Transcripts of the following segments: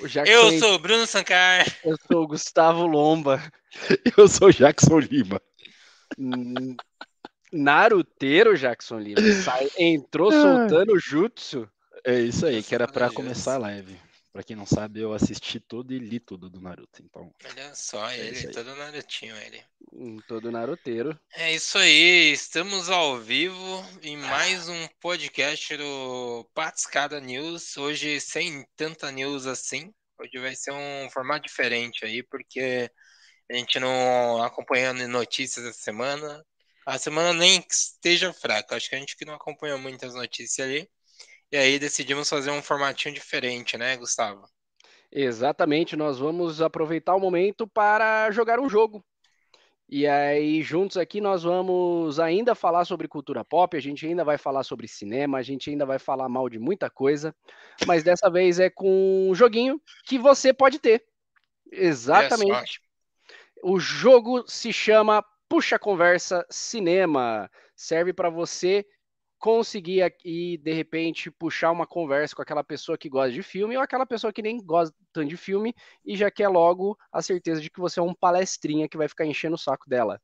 O Jackson, Eu sou o Bruno Sankar. eu sou o Gustavo Lomba. Eu sou o Jackson Lima. Naruteiro Jackson Lima. Sai- entrou soltando jutsu. É isso aí, que era Deus. começar a live. Pra quem não sabe, eu assisti tudo e li tudo do Naruto. Então, Olha só É ele, todo narutinho ele. Hum, Todo naruteiro. É isso aí, estamos ao vivo em mais um podcast do Patscada News. Hoje sem tanta news assim. Hoje vai ser um formato diferente aí, porque a gente não acompanhando notícias essa semana. A semana nem esteja fraca, acho que a gente que não acompanhou muitas notícias ali. E aí decidimos fazer um formatinho diferente, né, Gustavo? Exatamente, nós vamos aproveitar o momento para jogar um jogo. E aí, juntos aqui, nós vamos ainda falar sobre cultura pop, a gente ainda vai falar sobre cinema, a gente ainda vai falar mal de muita coisa, mas dessa vez é com um joguinho que você pode ter. Exatamente. O jogo se chama Puxa Conversa Cinema. Serve para você conseguir aqui, de repente, puxar uma conversa com aquela pessoa que gosta de filme ou aquela pessoa que nem gosta tanto de filme e já quer logo a certeza de que você é um palestrinha que vai ficar enchendo o saco dela.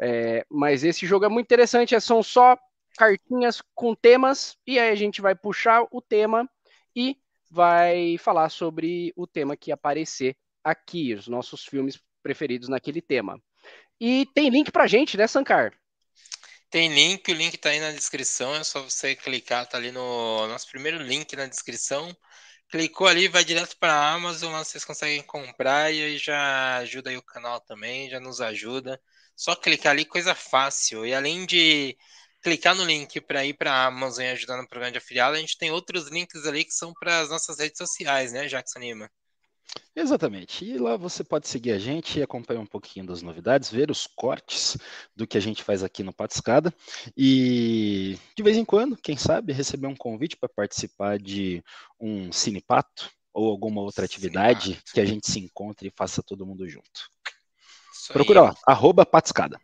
É, mas esse jogo é muito interessante, é- são só cartinhas com temas e aí a gente vai puxar o tema e vai falar sobre o tema que aparecer aqui, os nossos filmes preferidos naquele tema. E tem link pra gente, né, Sankar? Tem link, o link tá aí na descrição, é só você clicar, tá ali no nosso primeiro link na descrição. Clicou ali, vai direto para a Amazon, lá vocês conseguem comprar e aí já ajuda aí o canal também, já nos ajuda. Só clicar ali, coisa fácil. E além de clicar no link para ir para a Amazon e ajudar no programa de afiliado, a gente tem outros links ali que são para as nossas redes sociais, né, Jackson Lima? Exatamente. E lá você pode seguir a gente e acompanhar um pouquinho das novidades, ver os cortes do que a gente faz aqui no Patiscada. E de vez em quando, quem sabe, receber um convite para participar de um cinepato ou alguma outra atividade Cinepato. que a gente se encontre e faça todo mundo junto. Isso aí. Procura lá, arroba Patiscada.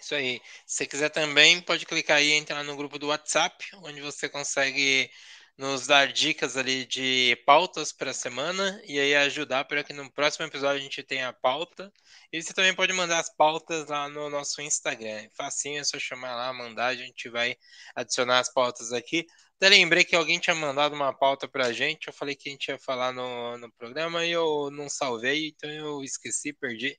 Isso aí. Se você quiser também, pode clicar aí e entrar no grupo do WhatsApp, onde você consegue nos dar dicas ali de pautas para a semana e aí ajudar para que no próximo episódio a gente tenha a pauta. E você também pode mandar as pautas lá no nosso Instagram. Facinho, é só chamar lá, mandar, a gente vai adicionar as pautas aqui. Até lembrei que alguém tinha mandado uma pauta pra gente. Eu falei que a gente ia falar no, no programa e eu não salvei, então eu esqueci, perdi.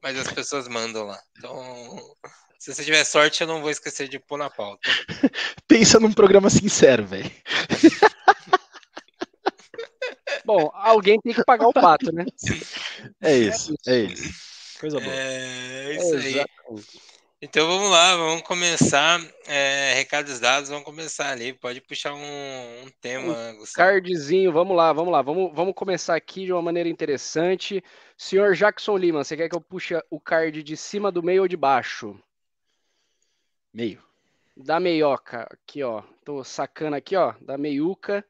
Mas as pessoas mandam lá. Então, se você tiver sorte, eu não vou esquecer de pôr na pauta. Pensa num programa sincero, velho. Bom, alguém tem que pagar o pato, né? É isso, é isso. Coisa boa. É isso aí. Então vamos lá, vamos começar. É, recados dados, vamos começar ali. Pode puxar um, um tema, Gustavo. Cardzinho, vamos lá, vamos lá. Vamos, vamos começar aqui de uma maneira interessante. Senhor Jackson Lima, você quer que eu puxe o card de cima do meio ou de baixo? Meio. Da meioca, aqui, ó. Tô sacando aqui, ó, da meiuca.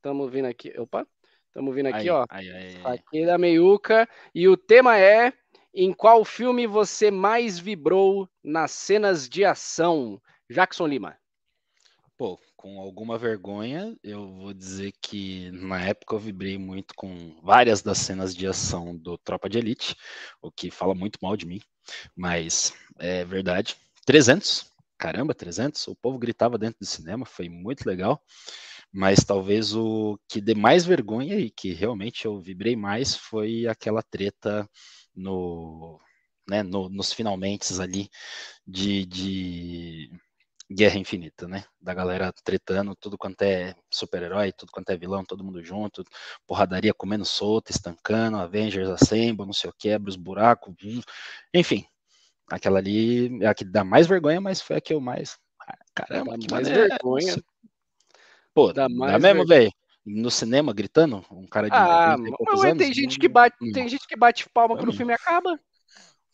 Tamo vindo aqui. Opa, tamo vindo aqui, Aí, ó. aí, aí. Aqui da meiuca. E o tema é: em qual filme você mais vibrou nas cenas de ação? Jackson Lima. Pô, com alguma vergonha, eu vou dizer que na época eu vibrei muito com várias das cenas de ação do Tropa de Elite, o que fala muito mal de mim, mas é verdade. 300, caramba, 300, o povo gritava dentro do cinema, foi muito legal, mas talvez o que dê mais vergonha e que realmente eu vibrei mais foi aquela treta no, né, no- nos finalmente ali de, de Guerra Infinita, né? Da galera tretando, tudo quanto é super-herói, tudo quanto é vilão, todo mundo junto, porradaria comendo solta, estancando, Avengers Assemble, não sei o que, os buracos, enfim. Aquela ali é a que dá mais vergonha, mas foi a que eu mais. Ah, Caramba, Dá que mais maneiro. vergonha. Pô, Dá dá, mais mesmo, ver- velho? No cinema gritando? Um cara de Ah, 90 mas ué, tem gente que bate, não. tem gente que bate palma quando o filme acaba.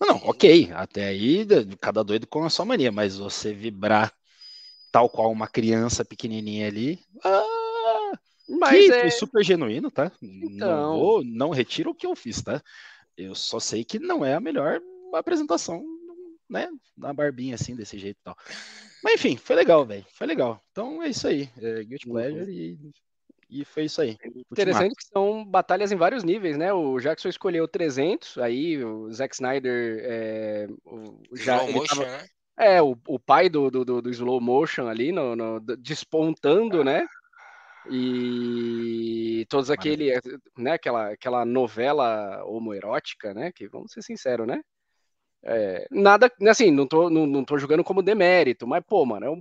Não, não, ok, até aí da- cada doido com a sua mania, mas você vibrar tal qual uma criança pequenininha ali, ah, Mas que é, super genuíno, tá? Então. Não vou, não retiro o que eu fiz, tá? Eu só sei que não é a melhor apresentação, né? Na barbinha assim, desse jeito e tal. Mas enfim, foi legal, velho, foi legal. Então é isso aí, é Guilty Uhum. Pleasure e e foi isso aí. Interessante que são batalhas em vários níveis, né? O Jackson escolheu 300, aí o Zack Snyder é, o, já Slow motion, tava, né? É, o, o pai do, do, do, slow motion ali, no, no despontando, né? E todos aquele, né, aquela, aquela novela homoerótica, né? Que vamos ser sinceros, né? É, nada, assim, não tô, não, não tô jogando como demérito, mas, pô, mano, é um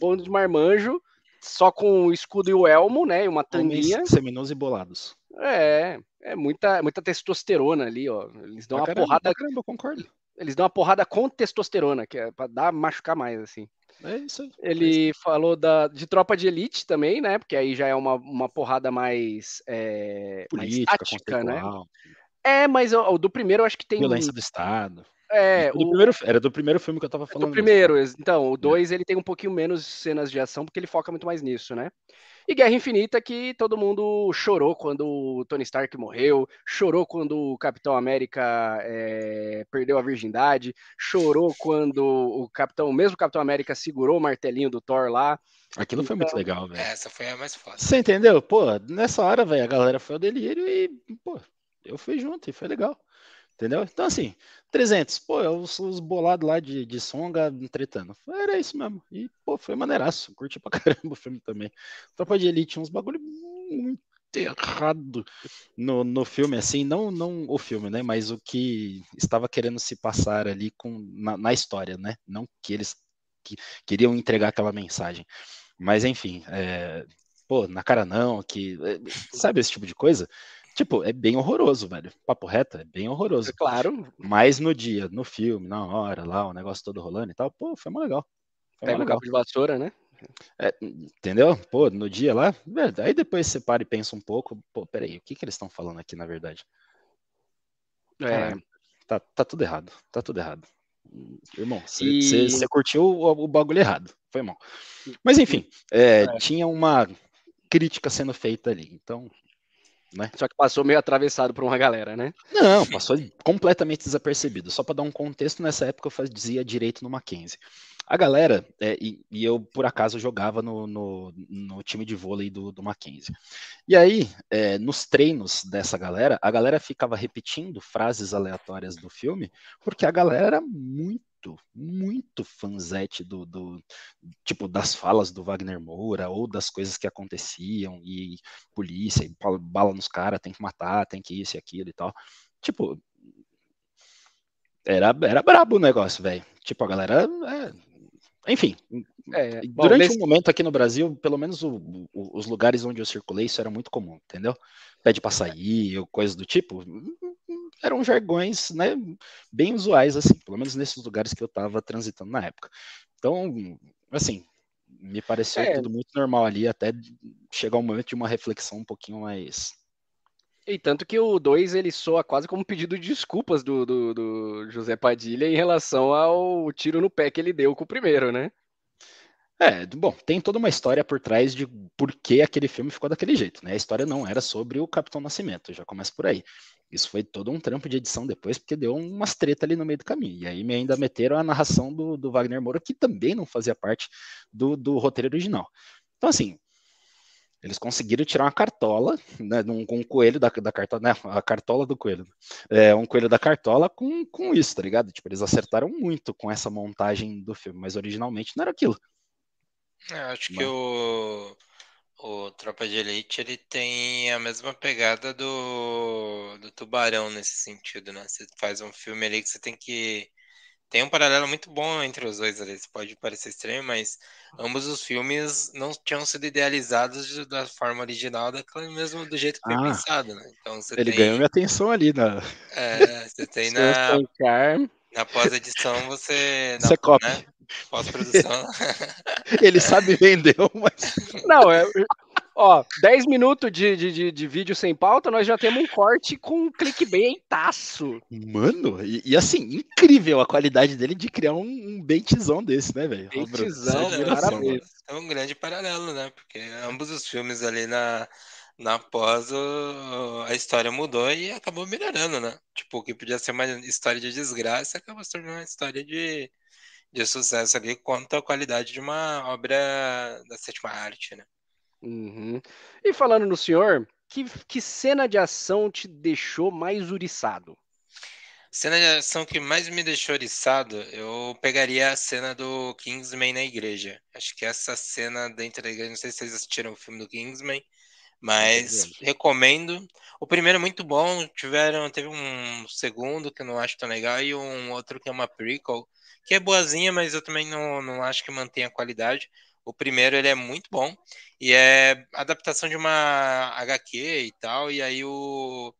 bando de marmanjo só com o escudo e o elmo, né? E uma tanguinha. Seminosos e bolados. É, é muita, muita testosterona ali, ó. Eles dão ah, uma caramba, porrada. Caramba, eu concordo. Eles dão uma porrada com testosterona, que é pra dar machucar mais, assim. É isso aí. Ele é falou da, de tropa de elite também, né? Porque aí já é uma, uma porrada mais. É, Política, mais tática, né? É, mas o, o, do primeiro eu acho que tem. Violência do Estado. É, o... primeiro, era do primeiro filme que eu tava falando. Do primeiro, mesmo. então, o 2 é. ele tem um pouquinho menos cenas de ação, porque ele foca muito mais nisso, né? E Guerra Infinita, que todo mundo chorou quando o Tony Stark morreu, chorou quando o Capitão América é, perdeu a virgindade, chorou quando o Capitão, o mesmo Capitão América segurou o martelinho do Thor lá. Aquilo então, foi muito então legal, velho. Essa foi a mais fácil. Você entendeu? Pô, nessa hora, velho, a galera foi ao delírio e, pô, eu fui junto e foi legal. Entendeu? Então, assim, 300, pô, é os, os bolados lá de, de Songa tretando. Era isso mesmo. E, pô, foi maneiraço. Curti pra caramba o filme também. Tropa de Elite, uns bagulho muito errado no, no filme, assim, não, não o filme, né? Mas o que estava querendo se passar ali com, na, na história, né? Não que eles que, queriam entregar aquela mensagem. Mas, enfim, é, pô, na cara não, que. É, sabe esse tipo de coisa? Tipo, é bem horroroso, velho. Papo reto, é bem horroroso. É claro. Mas no dia, no filme, na hora, lá, o negócio todo rolando e tal, pô, foi muito legal. Foi Pega legal. de vassoura, né? É, entendeu? Pô, no dia lá, velho, aí depois você para e pensa um pouco, pô, peraí, o que que eles estão falando aqui na verdade? É. tá, tá tudo errado, tá tudo errado. Irmão, você e... curtiu o, o, bagulho errado, foi mal. Mas enfim, é, é. tinha uma crítica sendo feita ali, então né? Só que passou meio atravessado por uma galera, né? Não, passou completamente desapercebido. Só para dar um contexto, nessa época eu fazia direito no Mackenzie. A galera, é, e, e, eu por acaso jogava no, no, no, time de vôlei do, do Mackenzie. E aí, é, nos treinos dessa galera, a galera ficava repetindo frases aleatórias do filme, porque a galera era muito muito, muito fanzete do, do, tipo das falas do Wagner Moura ou das coisas que aconteciam e polícia, e bala nos caras, tem que matar, tem que isso e aquilo e tal. Tipo, era, era brabo o negócio, velho. Tipo, a galera. É... Enfim, é, bom, durante nesse... um momento aqui no Brasil, pelo menos o, o, os lugares onde eu circulei, isso era muito comum, entendeu? Pede pra sair, ou coisas do tipo eram jargões né, bem usuais, assim, pelo menos nesses lugares que eu estava transitando na época. Então, assim, me pareceu é. tudo muito normal ali, até chegar um momento de uma reflexão um pouquinho mais. E tanto que o 2 ele soa quase como um pedido de desculpas do, do, do José Padilha em relação ao tiro no pé que ele deu com o primeiro, né? É, bom, tem toda uma história por trás de por que aquele filme ficou daquele jeito, né? A história não era sobre o Capitão Nascimento, já começa por aí. Isso foi todo um trampo de edição depois, porque deu umas treta ali no meio do caminho. E aí me ainda meteram a narração do, do Wagner Moura, que também não fazia parte do, do roteiro original. Então, assim, eles conseguiram tirar uma cartola, né, um, um coelho da, da cartola, né, a cartola do coelho, é, um coelho da cartola com, com isso, tá ligado? Tipo, eles acertaram muito com essa montagem do filme, mas originalmente não era aquilo. Eu é, acho mas... que o o Tropa de Elite ele tem a mesma pegada do, do Tubarão nesse sentido, né? Você faz um filme ali que você tem que. Tem um paralelo muito bom entre os dois ali. pode parecer estranho, mas ambos os filmes não tinham sido idealizados da forma original, daquela mesmo do jeito que foi ah, pensado, né? Então você ele tem... ganhou minha atenção ali, né? É, você tem na. Na pós-edição você. Você copia. Né? Pós-produção. Ele sabe vender, mas. Não, é. Ó, 10 minutos de, de, de, vídeo sem pauta, nós já temos um corte com um clickbaitaço. Mano, e, e, assim, incrível a qualidade dele de criar um, um baitzão desse, né, velho? Baitzão, parabéns. É um grande paralelo, né? Porque ambos os filmes ali na, na pós, a história mudou e acabou melhorando, né? Tipo, o que podia ser uma história de desgraça acabou se tornando uma história de, de sucesso ali quanto à qualidade de uma obra da sétima arte, né? Uhum. E falando no senhor, que, que cena de ação te deixou mais uriçado? Cena de ação que mais me deixou oriçado, eu pegaria a cena do Kingsman na igreja. Acho que essa cena dentro da igreja, não sei se vocês assistiram o filme do Kingsman, mas recomendo. O primeiro é muito bom, tiveram, teve um segundo que eu não acho tão legal e um outro que é uma prequel, que é boazinha, mas eu também não, não acho que mantém a qualidade. O primeiro ele é muito bom e é adaptação de uma HQ e tal, e aí o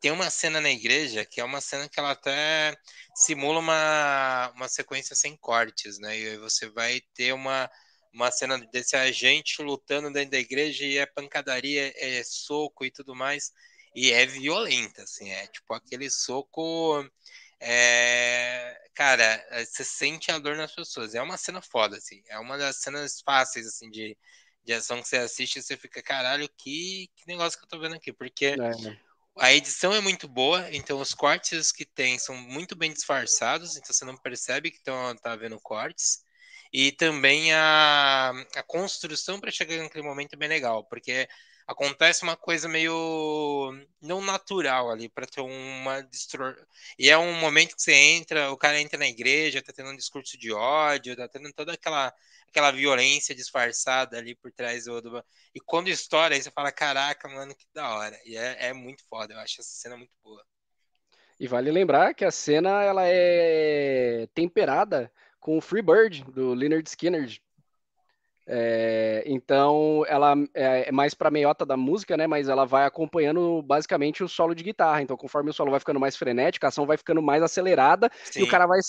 tem uma cena na igreja que é uma cena que ela até simula uma, uma sequência sem cortes, né? E aí você vai ter uma, uma cena desse agente lutando dentro da igreja e é pancadaria, é soco e tudo mais. E é violenta, assim, é tipo aquele soco. É... Cara, você sente a dor nas pessoas. É uma cena foda, assim. É uma das cenas fáceis, assim, de, de ação que você assiste e você fica, caralho, que, que negócio que eu tô vendo aqui. Porque é a edição é muito boa, então os cortes que tem são muito bem disfarçados, então você não percebe que estão tá vendo cortes. E também a, a construção para chegar naquele momento é bem legal, porque acontece uma coisa meio não natural ali para ter uma e é um momento que você entra, o cara entra na igreja, tá tendo um discurso de ódio, tá tendo toda aquela aquela violência disfarçada ali por trás do, do... E quando estoura, aí você fala, caraca, mano, que da hora. E é, é muito foda, eu acho essa cena muito boa. E vale lembrar que a cena ela é temperada com o Free Bird, do Leonard Skinner. É, então ela é, é mais para meiota da música, né? Mas ela vai acompanhando basicamente o solo de guitarra. Então, conforme o solo vai ficando mais frenético, a ação vai ficando mais acelerada Sim. e o cara vai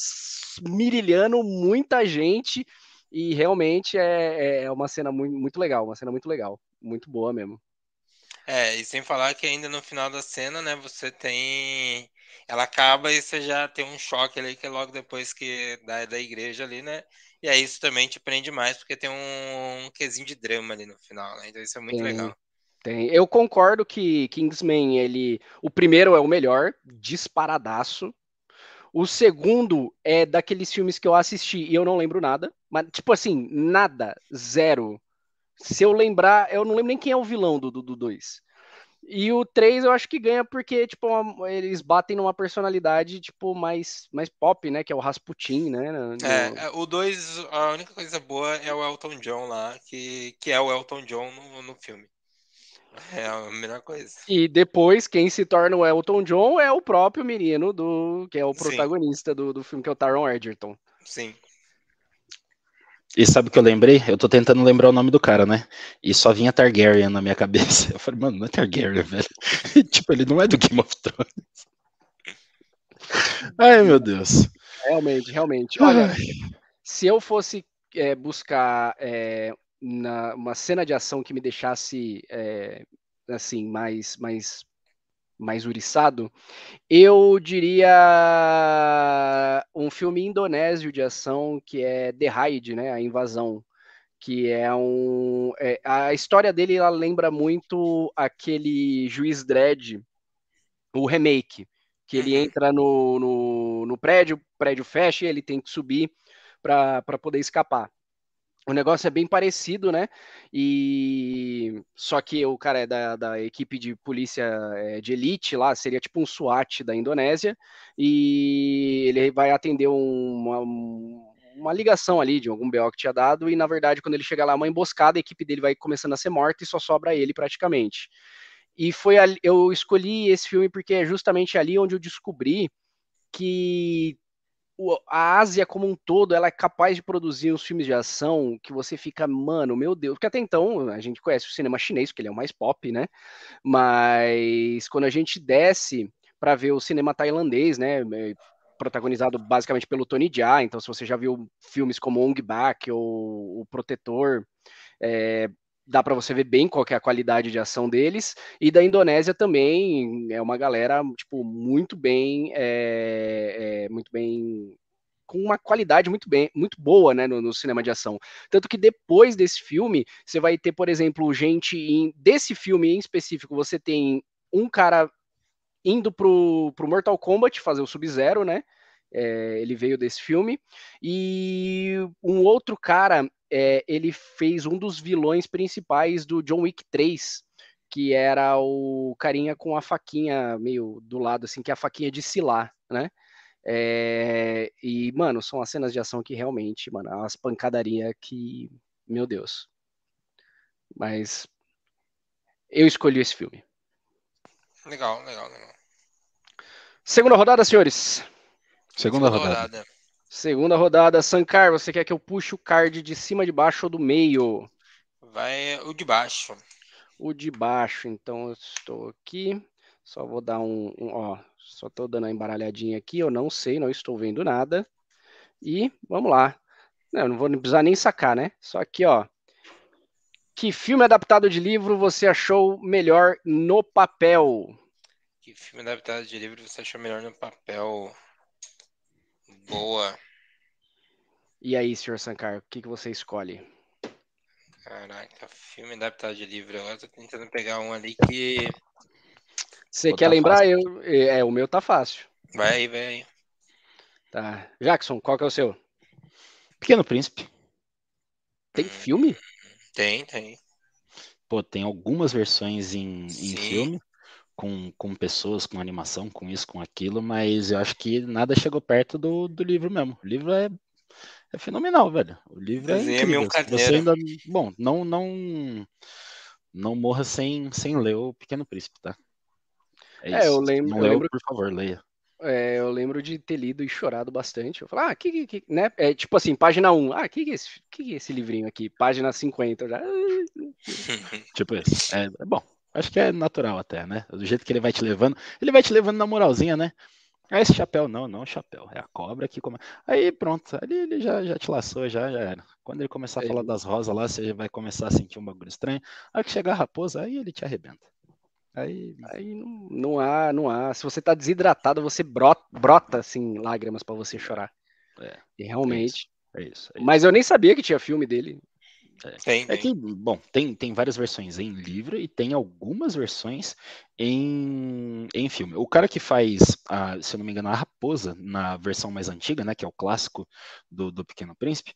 mirilhando muita gente e realmente é, é, é uma cena muito, muito legal, uma cena muito legal, muito boa mesmo. É, e sem falar que ainda no final da cena, né, você tem. Ela acaba e você já tem um choque ali que é logo depois que da, da igreja ali, né? E aí isso também te prende mais, porque tem um, um quesinho de drama ali no final, né? Então isso é muito tem, legal. Tem. Eu concordo que Kingsman, ele. O primeiro é o melhor, disparadaço. O segundo é daqueles filmes que eu assisti e eu não lembro nada. Mas, tipo assim, nada. Zero. Se eu lembrar, eu não lembro nem quem é o vilão do 2. Do, do e o 3 eu acho que ganha porque, tipo, uma, eles batem numa personalidade, tipo, mais, mais pop, né? Que é o Rasputin, né? No... É, é o 2, a única coisa boa é o Elton John lá, que, que é o Elton John no, no filme. É a melhor coisa. E depois, quem se torna o Elton John é o próprio menino do que é o protagonista do, do filme, que é o Taron Egerton. Sim. E sabe o que eu lembrei? Eu tô tentando lembrar o nome do cara, né? E só vinha Targaryen na minha cabeça. Eu falei, mano, não é Targaryen, velho. tipo, ele não é do Game of Thrones. Ai, meu Deus. Realmente, realmente. Olha, se eu fosse é, buscar é, na, uma cena de ação que me deixasse é, assim mais mais mais uriçado, eu diria um filme indonésio de ação que é The Raid, né, a invasão, que é um é, a história dele ela lembra muito aquele Juiz Dredd, o remake, que ele uhum. entra no, no, no prédio, o prédio fecha e ele tem que subir para poder escapar. O negócio é bem parecido, né? E só que o cara é da, da equipe de polícia é, de elite lá, seria tipo um SWAT da Indonésia, e ele vai atender uma, uma ligação ali de algum BO que tinha dado, e na verdade, quando ele chega lá, uma emboscada, a equipe dele vai começando a ser morta e só sobra ele praticamente. E foi ali, eu escolhi esse filme porque é justamente ali onde eu descobri que a Ásia como um todo, ela é capaz de produzir uns filmes de ação que você fica, mano, meu Deus, porque até então a gente conhece o cinema chinês, porque ele é o mais pop, né? Mas quando a gente desce para ver o cinema tailandês, né, protagonizado basicamente pelo Tony Jaa, então se você já viu filmes como Ong Bak ou O Protetor, é, dá para você ver bem qual é a qualidade de ação deles. E da Indonésia também é uma galera tipo muito bem, é, é, muito bem com uma qualidade muito bem, muito boa, né, no, no, cinema de ação. Tanto que depois desse filme, você vai ter, por exemplo, gente em, desse filme em específico, você tem um cara indo pro, pro Mortal Kombat fazer o Sub-Zero, né? É, ele veio desse filme. E um outro cara é, ele fez um dos vilões principais do John Wick 3, que era o carinha com a faquinha meio do lado, assim, que é a faquinha de silar, né? É, e, mano, são as cenas de ação que realmente, mano, umas pancadaria que, meu Deus. Mas eu escolhi esse filme. Legal, legal, legal. Segunda rodada, senhores. Segunda, Segunda rodada. rodada. Segunda rodada. Sankar, você quer que eu puxe o card de cima, de baixo ou do meio? Vai o de baixo. O de baixo, então eu estou aqui. Só vou dar um, um ó, só estou dando a embaralhadinha aqui, eu não sei, não estou vendo nada. E vamos lá. Não, não vou precisar nem sacar, né? Só aqui, ó. Que filme adaptado de livro você achou melhor no papel? Que filme adaptado de livro você achou melhor no papel? Boa. E aí, senhor Sankar, o que, que você escolhe? Caraca, filme adaptado de livro. Agora tô tentando pegar um ali que. Você quer tá lembrar? Eu, é, o meu tá fácil. Vai aí, vai aí. Tá. Jackson, qual que é o seu? Pequeno Príncipe. Tem hum, filme? Tem, tem. Pô, tem algumas versões em, em filme, com, com pessoas, com animação, com isso, com aquilo, mas eu acho que nada chegou perto do, do livro mesmo. O livro é é fenomenal, velho. O livro é incrível. Você ainda, bom, não não não morra sem sem ler o Pequeno Príncipe, tá? É, é eu lembro, não eu lembro, por favor, leia. É, eu lembro de ter lido e chorado bastante. Eu falo, ah, que, que, né? É tipo assim, página 1. Ah, que que é esse, que, que é esse livrinho aqui? Página 50. Eu já... tipo isso. É, é bom. Acho que é natural até, né? Do jeito que ele vai te levando. Ele vai te levando na moralzinha, né? Ah, esse chapéu não, não é chapéu, é a cobra que come. Aí pronto, ali ele já, já te laçou, já, já era. Quando ele começar a falar das rosas lá, você vai começar a sentir um bagulho estranho. Aí que chegar a raposa, aí ele te arrebenta. Aí, aí não, não há, não há. Se você tá desidratado, você brota, brota assim, lágrimas para você chorar. É, e realmente. É isso, é isso, é Mas eu nem sabia que tinha filme dele. É. Tem, é que, bom, tem, tem várias versões em livro e tem algumas versões em, em filme. O cara que faz, a, se eu não me engano, a Raposa, na versão mais antiga, né, que é o clássico do, do Pequeno Príncipe,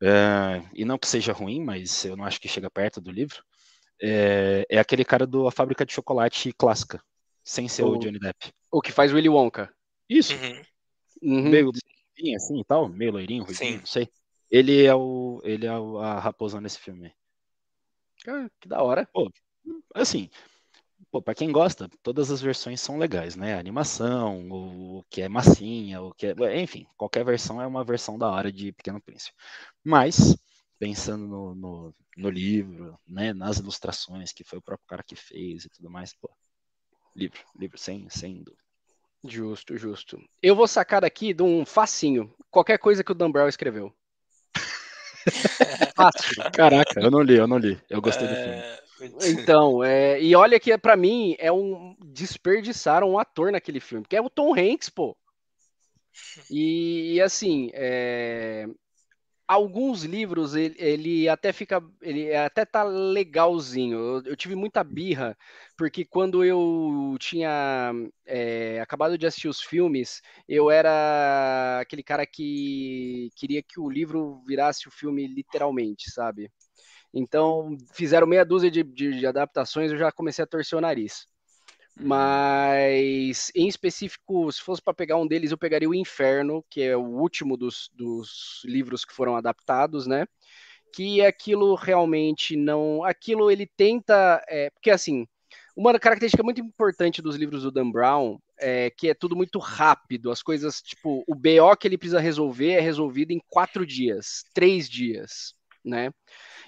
é, e não que seja ruim, mas eu não acho que chega perto do livro, é, é aquele cara do A Fábrica de Chocolate clássica, sem ser o, o Johnny Depp. O que faz Willy Wonka. Isso. Uhum. Uhum. Meio assim e tal, meio loirinho, ruidinho, não sei. Ele é o. Ele é a raposa nesse filme. Ah, que da hora. Pô, assim, pô, pra quem gosta, todas as versões são legais, né? A animação, o que é massinha, o que é. Enfim, qualquer versão é uma versão da hora de Pequeno Príncipe. Mas, pensando no, no, no livro, né? Nas ilustrações, que foi o próprio cara que fez e tudo mais, pô. Livro, livro, sem, sem dúvida. Justo, justo. Eu vou sacar daqui de um facinho. Qualquer coisa que o Dan Brown escreveu. Fácil. Caraca, eu não li, eu não li. Eu gostei do filme. É, então, é, e olha que para mim é um desperdiçaram um ator naquele filme, que é o Tom Hanks, pô. E, e assim, é, alguns livros ele, ele, até fica, ele até tá legalzinho. Eu, eu tive muita birra porque quando eu tinha é, acabado de assistir os filmes, eu era aquele cara que queria que o livro virasse o filme literalmente, sabe? Então fizeram meia dúzia de, de, de adaptações, eu já comecei a torcer o nariz. Mas, em específico, se fosse para pegar um deles, eu pegaria o Inferno, que é o último dos, dos livros que foram adaptados, né? Que aquilo realmente não. Aquilo ele tenta. É, porque, assim, uma característica muito importante dos livros do Dan Brown é que é tudo muito rápido. As coisas, tipo, o BO que ele precisa resolver é resolvido em quatro dias, três dias, né?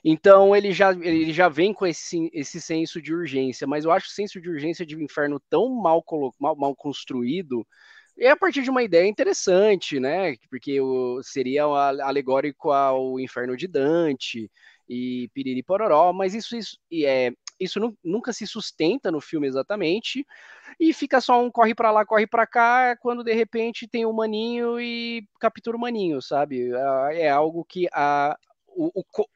Então ele já, ele já vem com esse, esse senso de urgência, mas eu acho o senso de urgência de Inferno tão mal, mal, mal construído, é a partir de uma ideia interessante, né? Porque o, seria alegórico ao Inferno de Dante e Piriri Pororó, mas isso, isso, é, isso nunca se sustenta no filme exatamente, e fica só um corre para lá, corre para cá, quando de repente tem o um maninho e captura o maninho, sabe? É, é algo que a, o, o,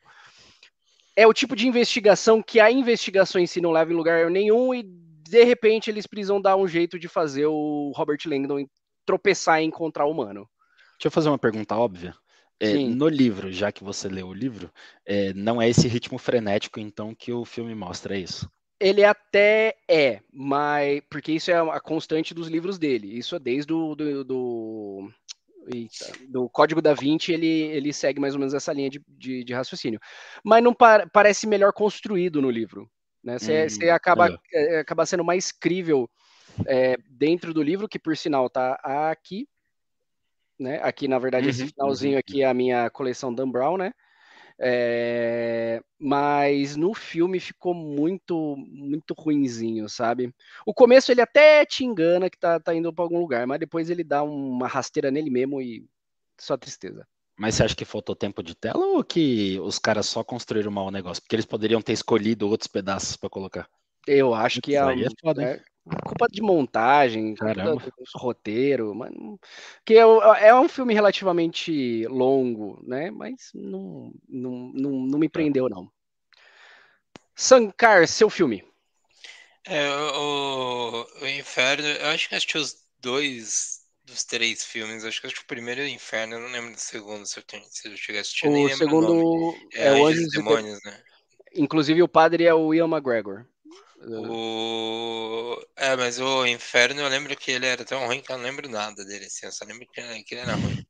é o tipo de investigação que a investigação em si não leva em lugar nenhum e de repente eles precisam dar um jeito de fazer o Robert Langdon tropeçar e encontrar o humano. Deixa eu fazer uma pergunta óbvia. É, no livro, já que você leu o livro, é, não é esse ritmo frenético, então, que o filme mostra, é isso? Ele até é, mas. Porque isso é a constante dos livros dele. Isso é desde o do, do, do Código da Vinci, ele, ele segue mais ou menos essa linha de, de, de raciocínio. Mas não par, parece melhor construído no livro. Você né? hum, acaba, é, acaba sendo mais crível é, dentro do livro, que por sinal tá aqui. Né? Aqui, na verdade, uhum, esse finalzinho uhum. aqui é a minha coleção Dan Brown, né? É, mas no filme ficou muito, muito ruinzinho, sabe? O começo ele até te engana que tá, tá indo para algum lugar, mas depois ele dá uma rasteira nele mesmo e só tristeza. Mas você acha que faltou tempo de tela ou que os caras só construíram mal o negócio? Porque eles poderiam ter escolhido outros pedaços para colocar. Eu acho que a, é, é culpa de montagem, Caramba. culpa do roteiro, mas que é, é, um filme relativamente longo, né? Mas não, não, não, não me prendeu não. Sankar, seu filme. É, o, o Inferno, eu acho que assisti os dois dos três filmes. Acho que acho que o primeiro é o Inferno, eu não lembro do segundo, se eu, se eu cheguei a assistir. O segundo é, é o Anjos Demônios, né? Inclusive o padre é o Ian McGregor. O... É, mas o Inferno eu lembro que ele era tão ruim que eu não lembro nada dele, assim, eu só lembro que ele era ruim.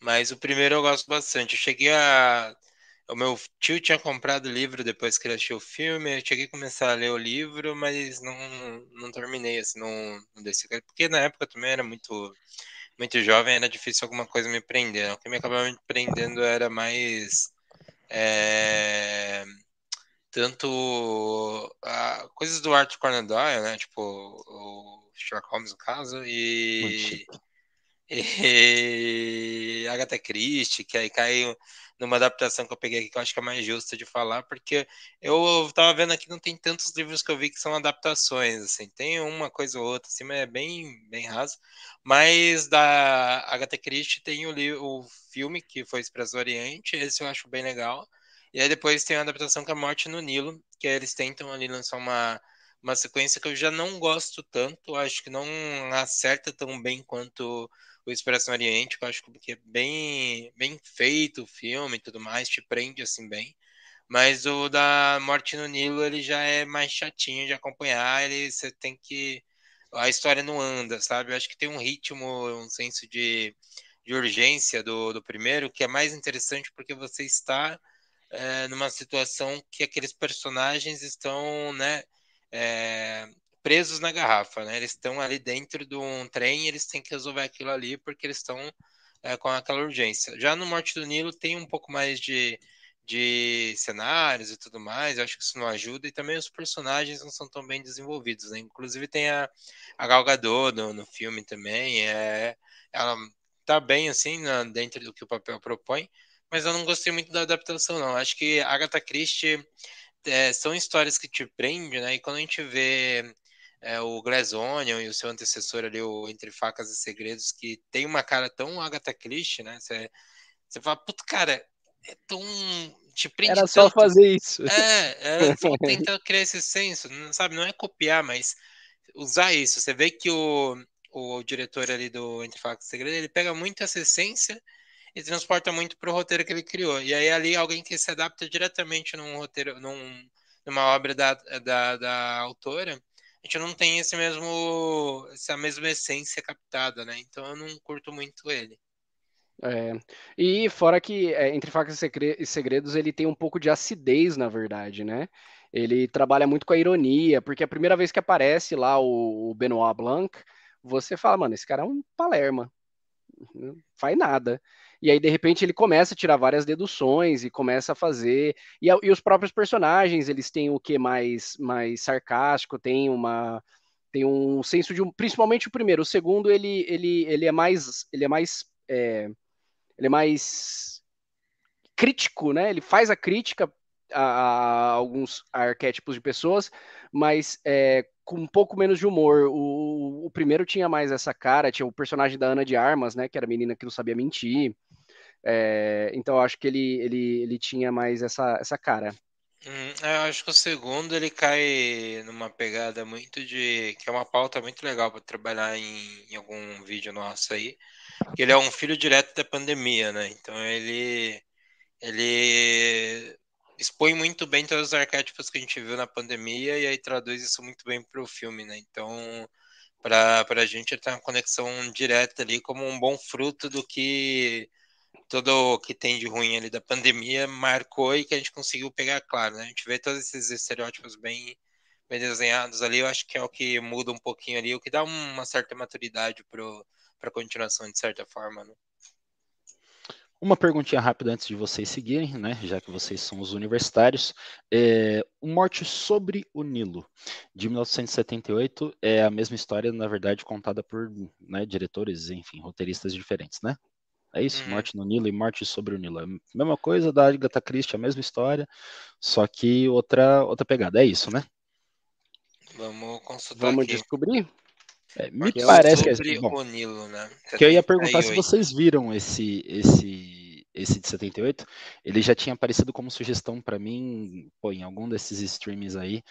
Mas o primeiro eu gosto bastante. Eu cheguei a. O meu tio tinha comprado o livro depois que ele assistiu o filme. Eu cheguei a começar a ler o livro, mas não, não terminei, assim, não, não desse. Porque na época também era muito, muito jovem, era difícil alguma coisa me prender. O que me acabava me prendendo era mais. É tanto uh, coisas do Arthur Conan Doyle, né? Tipo o Sherlock Holmes no caso e, e Agatha Christie, que aí cai numa adaptação que eu peguei aqui que eu acho que é mais justa de falar, porque eu tava vendo aqui não tem tantos livros que eu vi que são adaptações, assim, tem uma coisa ou outra, assim, mas é bem, bem raso. Mas da Agatha Christie tem o, o filme que foi Expresso Oriente, esse eu acho bem legal. E aí depois tem a adaptação é a Morte no Nilo, que eles tentam ali lançar uma, uma sequência que eu já não gosto tanto, acho que não acerta tão bem quanto o Expresso no Oriente, que eu acho que é bem, bem feito o filme e tudo mais, te prende assim bem. Mas o da Morte no Nilo, ele já é mais chatinho de acompanhar, ele você tem que a história não anda, sabe? Eu acho que tem um ritmo, um senso de, de urgência do, do primeiro que é mais interessante porque você está é, numa situação que aqueles personagens estão, né, é, presos na garrafa, né? Eles estão ali dentro de um trem, eles têm que resolver aquilo ali porque eles estão é, com aquela urgência. Já no Morte do Nilo tem um pouco mais de, de cenários e tudo mais, eu acho que isso não ajuda, e também os personagens não são tão bem desenvolvidos, né? Inclusive tem a, a Gal Gadot no, no filme também, é, ela tá bem assim na, dentro do que o papel propõe, mas eu não gostei muito da adaptação, não. Acho que Agatha Christie é, são histórias que te prendem, né? E quando a gente vê é, o Glass Onion e o seu antecessor ali, o Entre Facas e Segredos, que tem uma cara tão Agatha Christie, né? Você, você fala, puta, cara, é tão. Te prende Era só tanto. fazer isso. É, era só tentar criar esse senso, sabe? Não é copiar, mas usar isso. Você vê que o, o diretor ali do Entre Facas e Segredos, ele pega muito essa essência e transporta muito para o roteiro que ele criou. E aí ali alguém que se adapta diretamente num roteiro, num, numa obra da, da, da autora, a gente não tem esse mesmo, essa mesma essência captada, né? Então eu não curto muito ele. É, e fora que é, Entre Facas e Segredos ele tem um pouco de acidez, na verdade, né? Ele trabalha muito com a ironia, porque a primeira vez que aparece lá o, o Benoit Blanc, você fala, mano, esse cara é um palerma, não faz nada. E aí, de repente, ele começa a tirar várias deduções e começa a fazer. E, e os próprios personagens, eles têm o que mais, mais sarcástico, tem uma. Tem um senso de um. Principalmente o primeiro. O segundo, ele, ele, ele é mais. Ele é mais. É, ele é mais crítico, né? Ele faz a crítica a, a alguns arquétipos de pessoas, mas é, com um pouco menos de humor. O, o, primeiro tinha mais essa cara, tinha o personagem da Ana de Armas, né? Que era a menina que não sabia mentir. É, então eu acho que ele, ele, ele tinha mais essa, essa cara. Hum, eu acho que o segundo ele cai numa pegada muito de. que é uma pauta muito legal para trabalhar em, em, algum vídeo nosso aí. Ele é um filho direto da pandemia, né? Então ele. ele expõe muito bem todos os arquétipos que a gente viu na pandemia e aí traduz isso muito bem para o filme, né? Então, para a gente tem uma conexão direta ali como um bom fruto do que tudo o que tem de ruim ali da pandemia marcou e que a gente conseguiu pegar claro, né? A gente vê todos esses estereótipos bem, bem desenhados ali, eu acho que é o que muda um pouquinho ali, o que dá uma certa maturidade para a continuação, de certa forma, né? Uma perguntinha rápida antes de vocês seguirem, né? Já que vocês são os universitários. É, o Morte sobre o Nilo, de 1978, é a mesma história, na verdade, contada por né, diretores, enfim, roteiristas diferentes, né? É isso, uhum. Morte no Nilo e Morte sobre o Nilo. É mesma coisa da Agatha Christie, a mesma história, só que outra, outra pegada. É isso, né? Vamos consultar Vamos aqui. descobrir? É, me Porque parece que é bom, o Nilo, né? Que eu ia perguntar se vocês viram esse esse esse de 78. Ele já tinha aparecido como sugestão para mim, pô, em algum desses streams aí.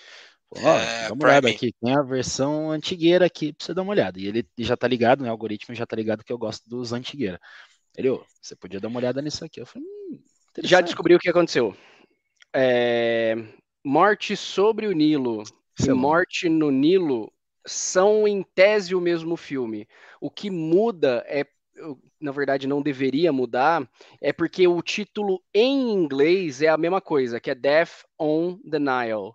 Pô, ó, é, dá uma olhada aqui, tem a versão antigueira aqui pra você dar uma olhada. E ele já tá ligado, né? O algoritmo já tá ligado que eu gosto dos antigueira. Ele, oh, você podia dar uma olhada nisso aqui. Eu falei, hum, já descobri o que aconteceu. É... Morte sobre o Nilo Sim. e Morte no Nilo são em tese o mesmo filme. O que muda é, na verdade, não deveria mudar, é porque o título em inglês é a mesma coisa, que é Death on the Nile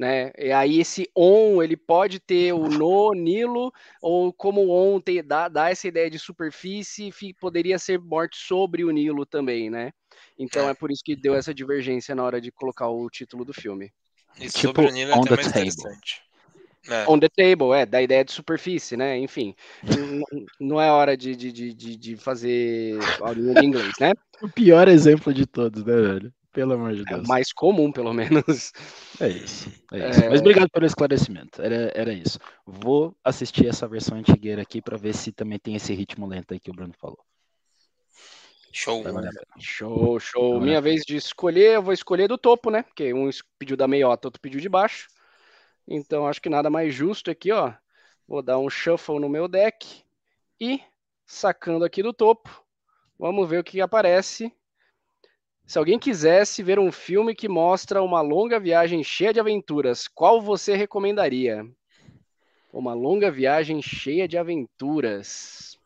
né? E aí esse on ele pode ter o no Nilo ou como on tem, dá, dá essa ideia de superfície, poderia ser morte sobre o Nilo também, né? Então é. é por isso que deu essa divergência na hora de colocar o título do filme. E tipo, sobre o Nilo é on the table. É. On the table, é, da ideia de superfície, né? Enfim, não é hora de, de, de, de fazer aulinha de inglês, né? O pior exemplo de todos, né, velho? Pelo amor de Deus. É mais comum, pelo menos. É isso. É isso. É... Mas obrigado pelo esclarecimento. Era, era isso. Vou assistir essa versão antigueira aqui para ver se também tem esse ritmo lento aí que o Bruno falou. Show. Show, show. Minha vez de escolher, eu vou escolher do topo, né? Porque um pediu da meiota, outro pediu de baixo. Então acho que nada mais justo aqui, ó. Vou dar um shuffle no meu deck e sacando aqui do topo. Vamos ver o que aparece. Se alguém quisesse ver um filme que mostra uma longa viagem cheia de aventuras, qual você recomendaria? Uma longa viagem cheia de aventuras.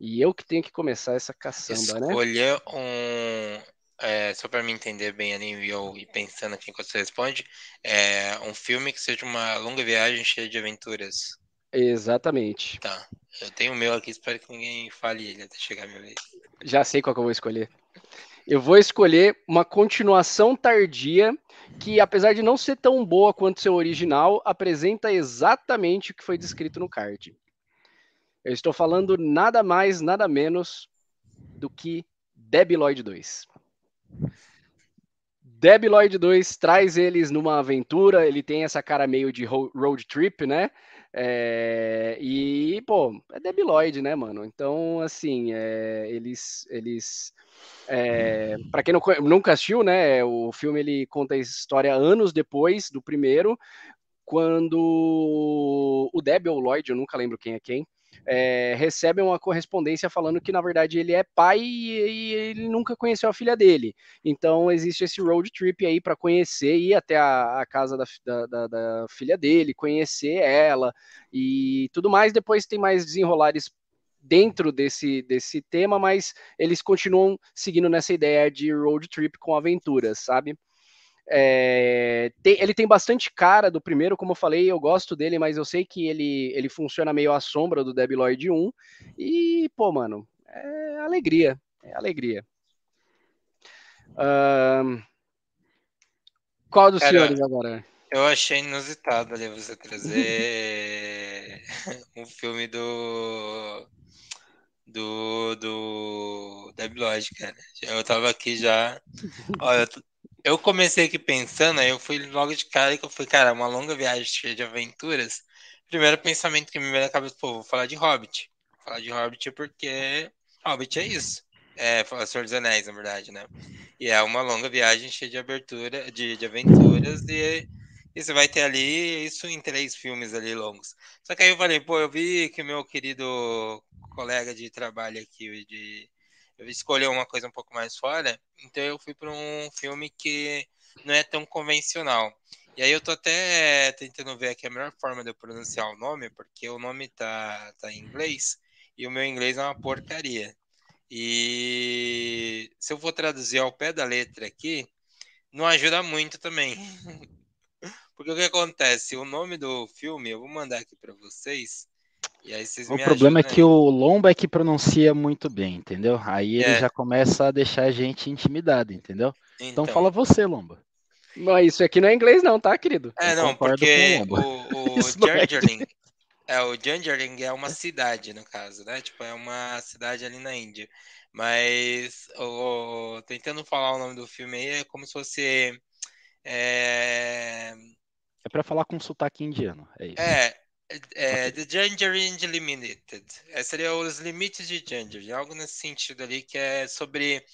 E eu que tenho que começar essa caçamba, né? Escolher um. É, só para me entender bem ali eu e pensando aqui enquanto você responde, é um filme que seja uma longa viagem cheia de aventuras. Exatamente. Tá. Eu tenho o meu aqui, espero que ninguém fale ele até chegar a minha vez. Já sei qual que eu vou escolher. Eu vou escolher uma continuação tardia que, apesar de não ser tão boa quanto seu original, apresenta exatamente o que foi descrito no card. Eu estou falando nada mais, nada menos do que Debiloid 2. Debiloid 2 traz eles numa aventura, ele tem essa cara meio de road trip, né? É, e, pô, é Debiloid, né, mano? Então, assim, é, eles, eles é, para quem não, nunca assistiu, né, o filme ele conta a história anos depois do primeiro, quando o Deb ou o Lloyd, eu nunca lembro quem é quem, é, recebe uma correspondência falando que na verdade ele é pai e, e, ele nunca conheceu a filha dele. Então existe esse road trip aí para conhecer, ir até a, a casa da, da, da, filha dele, conhecer ela e tudo mais. Depois tem mais desenrolares dentro desse, desse tema, mas eles continuam seguindo nessa ideia de road trip com aventuras, sabe? É, tem, ele tem bastante cara do primeiro, como eu falei, eu gosto dele, mas eu sei que ele, ele funciona meio à sombra do Debiloid 1. E, pô, mano, é alegria, é alegria. Qual dos Cara, senhores agora? Eu achei inusitado ali você trazer um filme do do, do Debiloid, cara. Eu tava aqui já. Olha, eu comecei aqui pensando, aí eu fui logo de cara que eu fui, cara, uma longa viagem cheia de aventuras. Primeiro pensamento que me veio na cabeça, pô, vou falar de Hobbit. Vou falar de Hobbit porque Hobbit é isso. É, Senhor dos Anéis, na verdade, né? E é uma longa viagem cheia de abertura, de, de aventuras, e, e você vai ter ali isso em três filmes ali longos. Só que aí eu falei, pô, eu vi que meu querido colega de trabalho aqui, de, eu escolheu uma coisa um pouco mais fora, então eu fui para um filme que não é tão convencional. E aí eu tô até tentando ver aqui a melhor forma de eu pronunciar o nome, porque o nome tá, tá em inglês, e o meu inglês é uma porcaria. E se eu for traduzir ao pé da letra aqui, não ajuda muito também. Porque o que acontece? O nome do filme, eu vou mandar aqui para vocês. E aí vocês o problema é que o Lomba é que pronuncia muito bem, entendeu? Aí ele é. já começa a deixar a gente intimidado, entendeu? Então, então fala você, Lomba. Mas isso aqui não é inglês, não, tá, querido? É, eu não, porque o, o, o Jarjaring, é, o é uma cidade, no caso, né? Tipo, é uma cidade ali na Índia. Mas, o, tentando falar o nome do filme aí, é como se fosse. É, é para falar com sotaque indiano, é isso. É, é, The Janjaring Limited. É, seria os limites de Janjaring, algo nesse sentido ali, que é sobre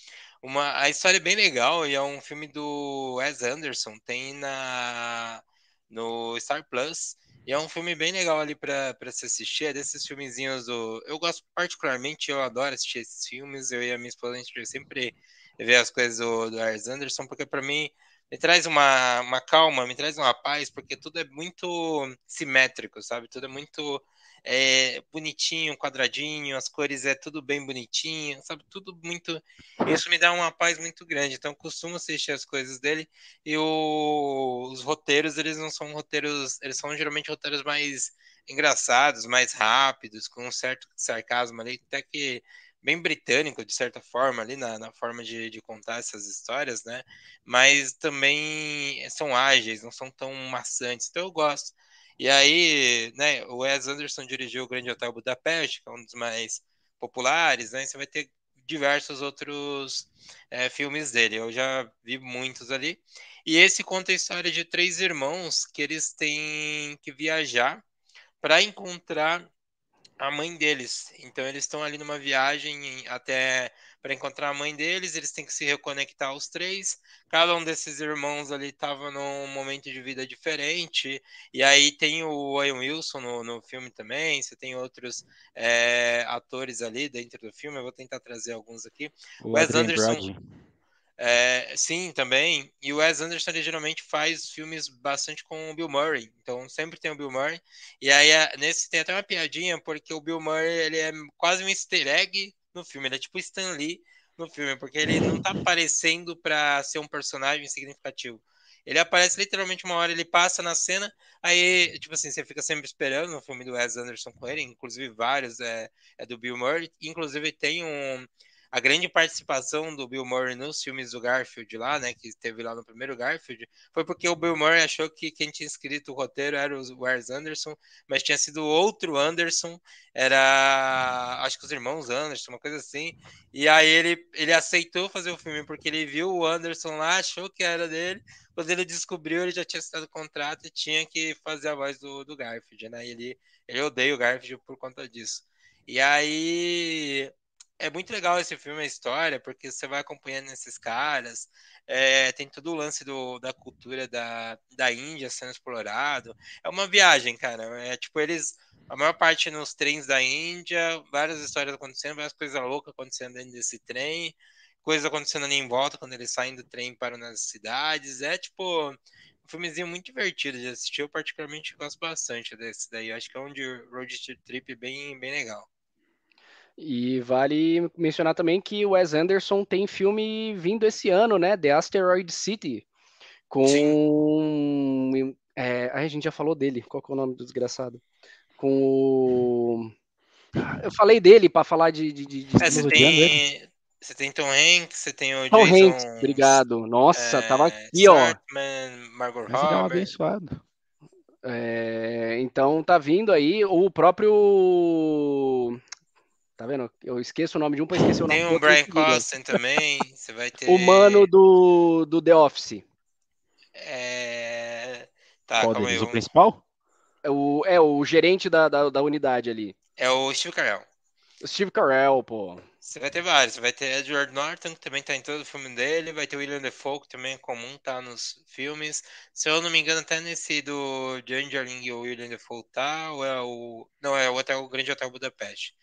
uma. A história é bem legal e é um filme do Wes Anderson, tem na no Star Plus. E é um filme bem legal ali para se assistir. É desses filmezinhos do. Eu gosto particularmente, eu adoro assistir esses filmes. Eu e a minha esposa, a gente sempre vê as coisas do, do Ars Anderson, porque para mim me traz uma, uma calma, me traz uma paz, porque tudo é muito simétrico, sabe? Tudo é muito é, bonitinho, quadradinho, as cores é tudo bem bonitinho, sabe? Tudo muito. Isso me dá uma paz muito grande. Então, costumo assistir as coisas dele e o... os roteiros, eles não são roteiros, eles são geralmente roteiros mais engraçados, mais rápidos, com um certo sarcasmo ali, até que bem britânico, de certa forma, ali na, na forma de, de, contar essas histórias, né? Mas também são ágeis, não são tão maçantes, então eu gosto. E aí, né, o Wes Anderson dirigiu o Grande Hotel Budapeste, que é um dos mais populares, né? Você vai ter diversos outros é, filmes dele. Eu já vi muitos ali. E esse conta a história de três irmãos que eles têm que viajar para encontrar a mãe deles. Então eles estão ali numa viagem até para encontrar a mãe deles, eles têm que se reconectar os três. Cada um desses irmãos ali estava num momento de vida diferente. E aí tem o Owen Wilson no, no filme também. Você tem outros é, atores ali dentro do filme. Eu vou tentar trazer alguns aqui. O Wes Anderson. É, sim, também. E o Wes Anderson ele, geralmente faz filmes bastante com o Bill Murray. Então sempre tem o Bill Murray. E aí nesse tem até uma piadinha, porque o Bill Murray ele é quase um easter egg no filme. Ele é tipo Stan Lee no filme, porque ele não tá aparecendo para ser um personagem significativo. Ele aparece literalmente uma hora, ele passa na cena, aí, tipo assim, você fica sempre esperando no filme do Wes Anderson com ele, inclusive vários é, é do Bill Murray, inclusive tem um a grande participação do Bill Murray nos filmes do Garfield lá, né, que teve lá no primeiro Garfield, foi porque o Bill Murray achou que quem tinha escrito o roteiro era o Wes Anderson, mas tinha sido outro Anderson, era acho que os irmãos Anderson, uma coisa assim, e aí ele, ele aceitou fazer o filme porque ele viu o Anderson lá, achou que era dele, quando ele descobriu, ele já tinha assinado o contrato e tinha que fazer a voz do, do Garfield, né, ele, ele odeia o Garfield por conta disso. E aí é muito legal esse filme, a história, porque você vai acompanhando esses caras, é, tem todo o lance do, da cultura da, da Índia sendo explorado. É uma viagem, cara. É tipo, eles. A maior parte nos trens da Índia, várias histórias acontecendo, várias coisas loucas acontecendo dentro desse trem, coisas acontecendo ali em volta quando eles saem do trem para nas cidades. É tipo um filmezinho muito divertido de assistir. Eu particularmente gosto bastante desse daí. acho que é um de road trip bem, bem legal. E vale mencionar também que o Wes Anderson tem filme vindo esse ano, né? The Asteroid City. Com. É, a gente já falou dele. Qual é o nome do desgraçado? Com o. Eu falei dele para falar de. de, de é, você, tem, você tem Tom Hanks, você tem o Tom Jason, Hanks, obrigado. Nossa, é, tava aqui, ó. Margot Robbie. É um abençoado. É, então tá vindo aí o próprio Tá vendo? Eu esqueço o nome de um para esquecer o nome do outro. Tem o Brian Costin também. Você vai ter. O mano do, do The Office. É. Tá, Qual deles? Aí, o principal? É o, é o gerente da, da, da, unidade ali. É o Steve Carell. O Steve Carell, pô. Você vai ter vários. Vai ter Edward Norton, que também tá em todo o filme dele. Vai ter William Defoe, que também é comum tá nos filmes. Se eu não me engano, até nesse do de Angeling o William Defoe tá. Ou é o. Não, é o, hotel, o Grande Hotel Budapeste.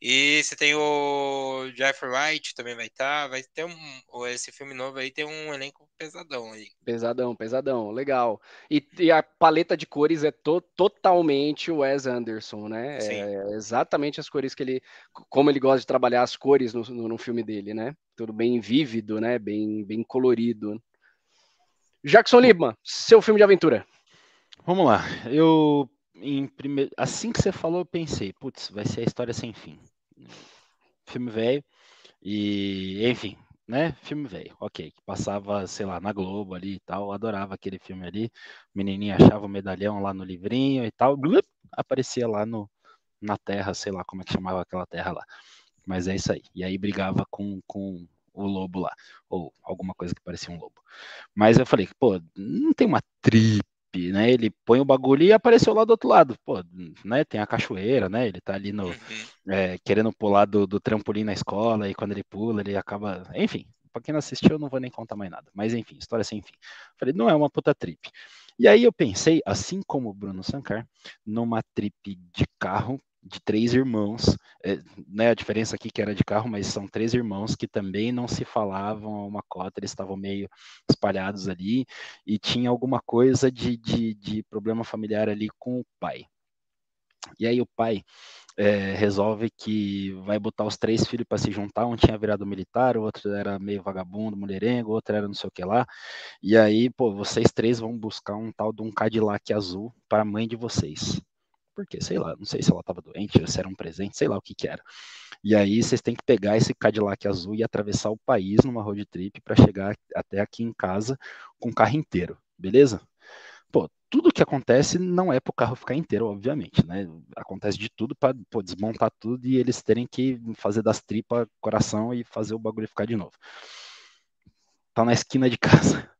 E você tem o Jeffrey Wright, também vai estar. Tá, vai ter um. Esse filme novo aí tem um elenco pesadão aí. Pesadão, pesadão, legal. E, e a paleta de cores é to, totalmente o Wes Anderson, né? Sim. É exatamente as cores que ele. Como ele gosta de trabalhar as cores no, no, no filme dele, né? Tudo bem vívido, né? Bem, bem colorido. Jackson Lima, seu filme de aventura. Vamos lá. Eu assim que você falou, eu pensei, putz, vai ser a história sem fim. Filme velho. E, enfim, né? Filme velho, ok. Que passava, sei lá, na Globo ali e tal. adorava aquele filme ali. Menininha achava o medalhão lá no livrinho e tal. Blup, aparecia lá no, na terra, sei lá como é que chamava aquela terra lá. Mas é isso aí. E aí brigava com, com o lobo lá. Ou alguma coisa que parecia um lobo. Mas eu falei, pô, não tem uma né? Ele põe o bagulho e apareceu lá do outro lado. Pô, né? Tem a cachoeira, né? Ele tá ali no uhum. é, querendo pular do, do trampolim na escola e quando ele pula, ele acaba. Enfim, pra quem não assistiu, eu não vou nem contar mais nada. Mas enfim, história sem fim. Falei, não é uma puta trip. E aí eu pensei, assim como o Bruno Sankar, numa trip de carro de três irmãos, é, né, a diferença aqui que era de carro, mas são três irmãos que também não se falavam a uma cota, eles estavam meio espalhados ali, e tinha alguma coisa de, de, de problema familiar ali com o pai. E aí o pai é, resolve que vai botar os três filhos para se juntar, um tinha virado militar, o outro era meio vagabundo, mulherengo, o outro era não sei o que lá. E aí, pô, vocês três vão buscar um tal de um Cadillac azul para a mãe de vocês porque, sei lá, não sei se ela estava doente, se era um presente, sei lá o que que era. E aí vocês têm que pegar esse Cadillac azul e atravessar o país numa road trip para chegar até aqui em casa com o carro inteiro, beleza? Pô, tudo que acontece não é para o carro ficar inteiro, obviamente, né? Acontece de tudo para desmontar tudo e eles terem que fazer das tripas coração e fazer o bagulho ficar de novo. Tá na esquina de casa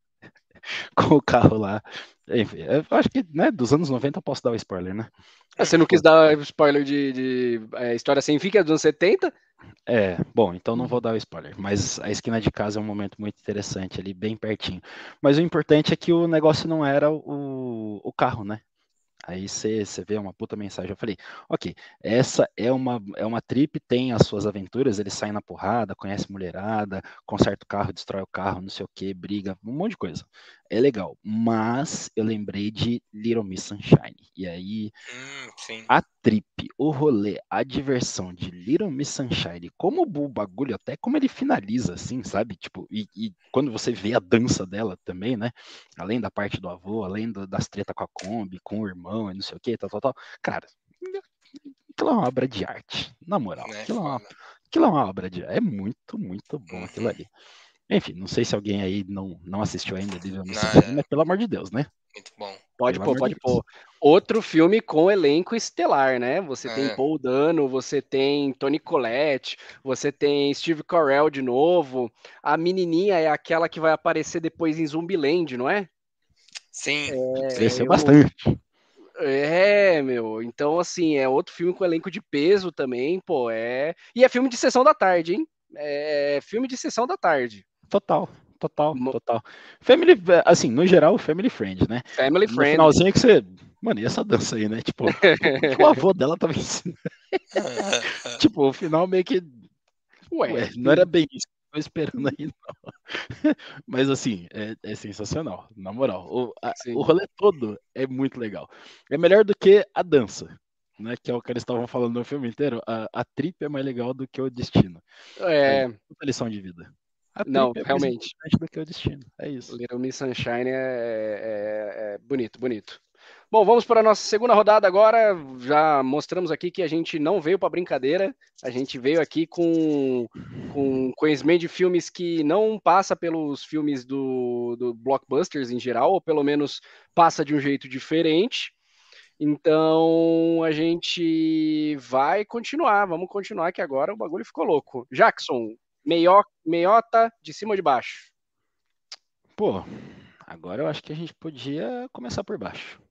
com o carro lá. Enfim, eu acho que né, dos anos 90 eu posso dar o um spoiler, né? Ah, você não quis dar spoiler de, de é, História Sem Fim, que é dos anos 70? É, bom, então não vou dar o spoiler, mas a esquina de casa é um momento muito interessante ali, bem pertinho. Mas o importante é que o negócio não era o, o carro, né? Aí você vê uma puta mensagem. Eu falei, ok, essa é uma, é uma trip, tem as suas aventuras, ele sai na porrada, conhece mulherada, conserta o carro, destrói o carro, não sei o que, briga, um monte de coisa é legal. Mas eu lembrei de Little Miss Sunshine. E aí, hum, a trip, o rolê, a diversão de Little Miss Sunshine, como o bagulho, até como ele finaliza, assim, sabe? Tipo, e, e quando você vê a dança dela também, né? Além da parte do avô, além do, das tretas com a Kombi, com o irmão e não sei o que, tal, tal, tal. Cara, aquilo é uma obra de arte, na moral. É, aquilo, é uma, aquilo é uma obra de arte. É muito, muito bom aquilo uhum. ali. Enfim, não sei se alguém aí não, não assistiu ainda, não, mas pelo amor de Deus, né? Muito bom. Pode pôr, pode pôr. Outro filme com elenco estelar, né? Você é. tem Paul Dano, você tem Tony Collette, você tem Steve Carell de novo. A menininha é aquela que vai aparecer depois em Zumbiland, não é? Sim. É, Cresceu bastante. É, meu. Então, assim, é outro filme com elenco de peso também, pô. É. E é filme de sessão da tarde, hein? É filme de sessão da tarde. Total, total, total. Family, assim, no geral, family friend, né? Family friend. No finalzinho que você. Mano, e essa dança aí, né? Tipo, o avô dela tava ensinando. tipo, o final meio que. Ué, Ué não era bem isso que eu tava esperando aí, não. Mas assim, é, é sensacional, na moral. O, a, o rolê todo é muito legal. É melhor do que a dança. Né, que é o que eles estavam falando no filme inteiro, a, a trip é mais legal do que o destino. É. é lição de vida. Não, é realmente. do que o destino. É isso. Little Miss Sunshine é, é, é, bonito, bonito. Bom, vamos para a nossa segunda rodada agora. Já mostramos aqui que a gente não veio para brincadeira. A gente veio aqui com, com conhecimento de filmes que não passa pelos filmes do, do blockbusters em geral, ou pelo menos passa de um jeito diferente. Então a gente vai continuar, vamos continuar que agora o bagulho ficou louco. Jackson, Meio, meiota de cima ou de baixo? Pô, agora eu acho que a gente podia começar por baixo.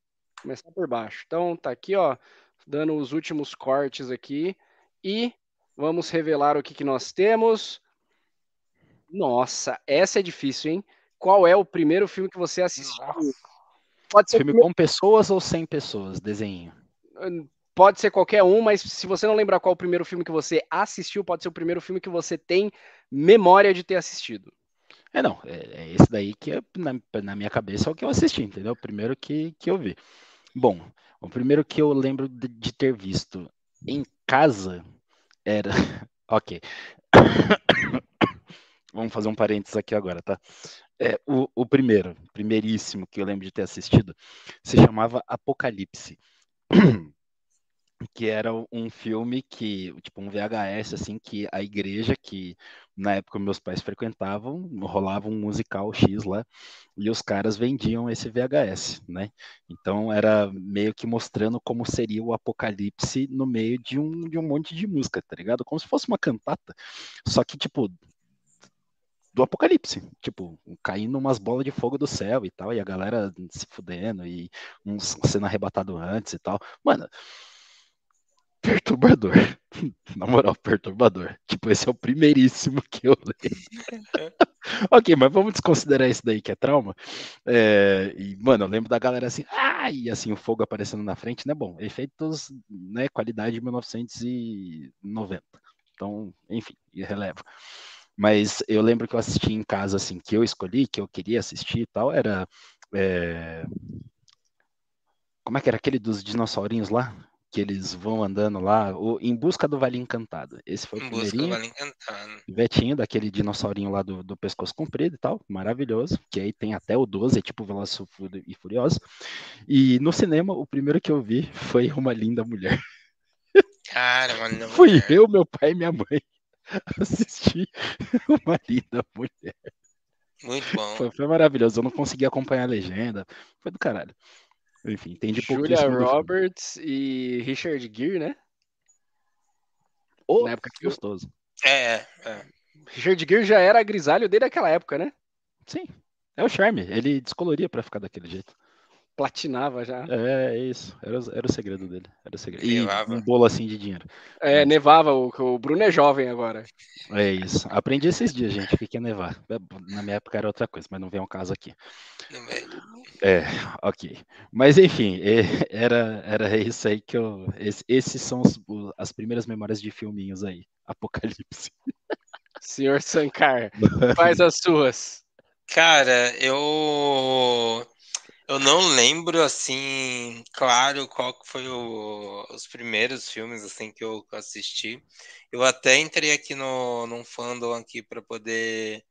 Começar por baixo. Então tá aqui, ó, dando os últimos cortes aqui. E Vamos revelar o que, que nós temos. Nossa, essa é difícil, hein? Qual é o primeiro filme que você assistiu? Pode ser filme primeiro... com pessoas ou sem pessoas, desenho. Pode ser qualquer um, mas se você não lembrar qual o primeiro filme que você assistiu, pode ser o primeiro filme que você tem memória de ter assistido. É, não, é, é esse daí que é, na, na, minha cabeça é o que eu assisti, entendeu? O primeiro que, que eu vi. Bom, o primeiro que eu lembro de, de ter visto em casa era. ok. Vamos fazer um parênteses aqui agora, tá? É, o, o primeiro, primeiríssimo que eu lembro de ter assistido, se chamava Apocalipse. que era um filme que, tipo, um VHS, assim, que a igreja que na época meus pais frequentavam, rolava um musical X lá, e os caras vendiam esse VHS, né? Então era meio que mostrando como seria o apocalipse no meio de um, de um monte de música, tá ligado? Como se fosse uma cantata, só que, tipo, do apocalipse, tipo, caindo umas bolas de fogo do céu e tal, e a galera se fudendo, e uns sendo arrebatado antes e tal. Mano, perturbador. Na moral, perturbador. Tipo, esse é o primeiríssimo que eu lembro. ok, mas vamos desconsiderar isso daí que é trauma. É, e, mano, eu lembro da galera assim, ah, e assim, o fogo aparecendo na frente, né? Bom, efeitos, né? Qualidade de 1990. Então, enfim, relevo. Mas eu lembro que eu assisti em casa, assim, que eu escolhi, que eu queria assistir e tal, era. É... Como é que era aquele dos dinossaurinhos lá? Que eles vão andando lá, o Em Busca do Vale Encantado. Esse foi o primeiro. Busca do Vale Encantado. Vetinho, daquele dinossaurinho lá do, do pescoço comprido e tal, maravilhoso. Que aí tem até o 12, é tipo Veloz e Furioso. E no cinema, o primeiro que eu vi foi Uma Linda Mulher. Cara, mano. Fui eu, meu pai e minha mãe. assistir uma linda mulher. Muito bom. Foi, foi, maravilhoso. Eu não consegui acompanhar a legenda. Foi do caralho. Enfim, entendi pouco Julia Roberts e Richard Gere, né? Oh, Na época que gostoso. É, é. Richard Gere já era grisalho desde aquela época, né? Sim. É o charme. Ele descoloria para ficar daquele jeito platinava já. É, isso. Era, era o segredo dele. Era o segredo. E nevava. um bolo assim de dinheiro. É, nevava. O, o Bruno é jovem agora. É isso. Aprendi esses dias, gente, o que é nevar. Na minha época era outra coisa, mas não vem um caso aqui. É, ok. Mas enfim, era, era isso aí que eu. Esses são os, as primeiras memórias de filminhos aí. Apocalipse. Senhor Sankar, faz as suas. Cara, eu eu não lembro, assim, claro, qual foi o, os primeiros filmes, assim, que eu assisti. Eu até entrei aqui no, num fandom aqui para poder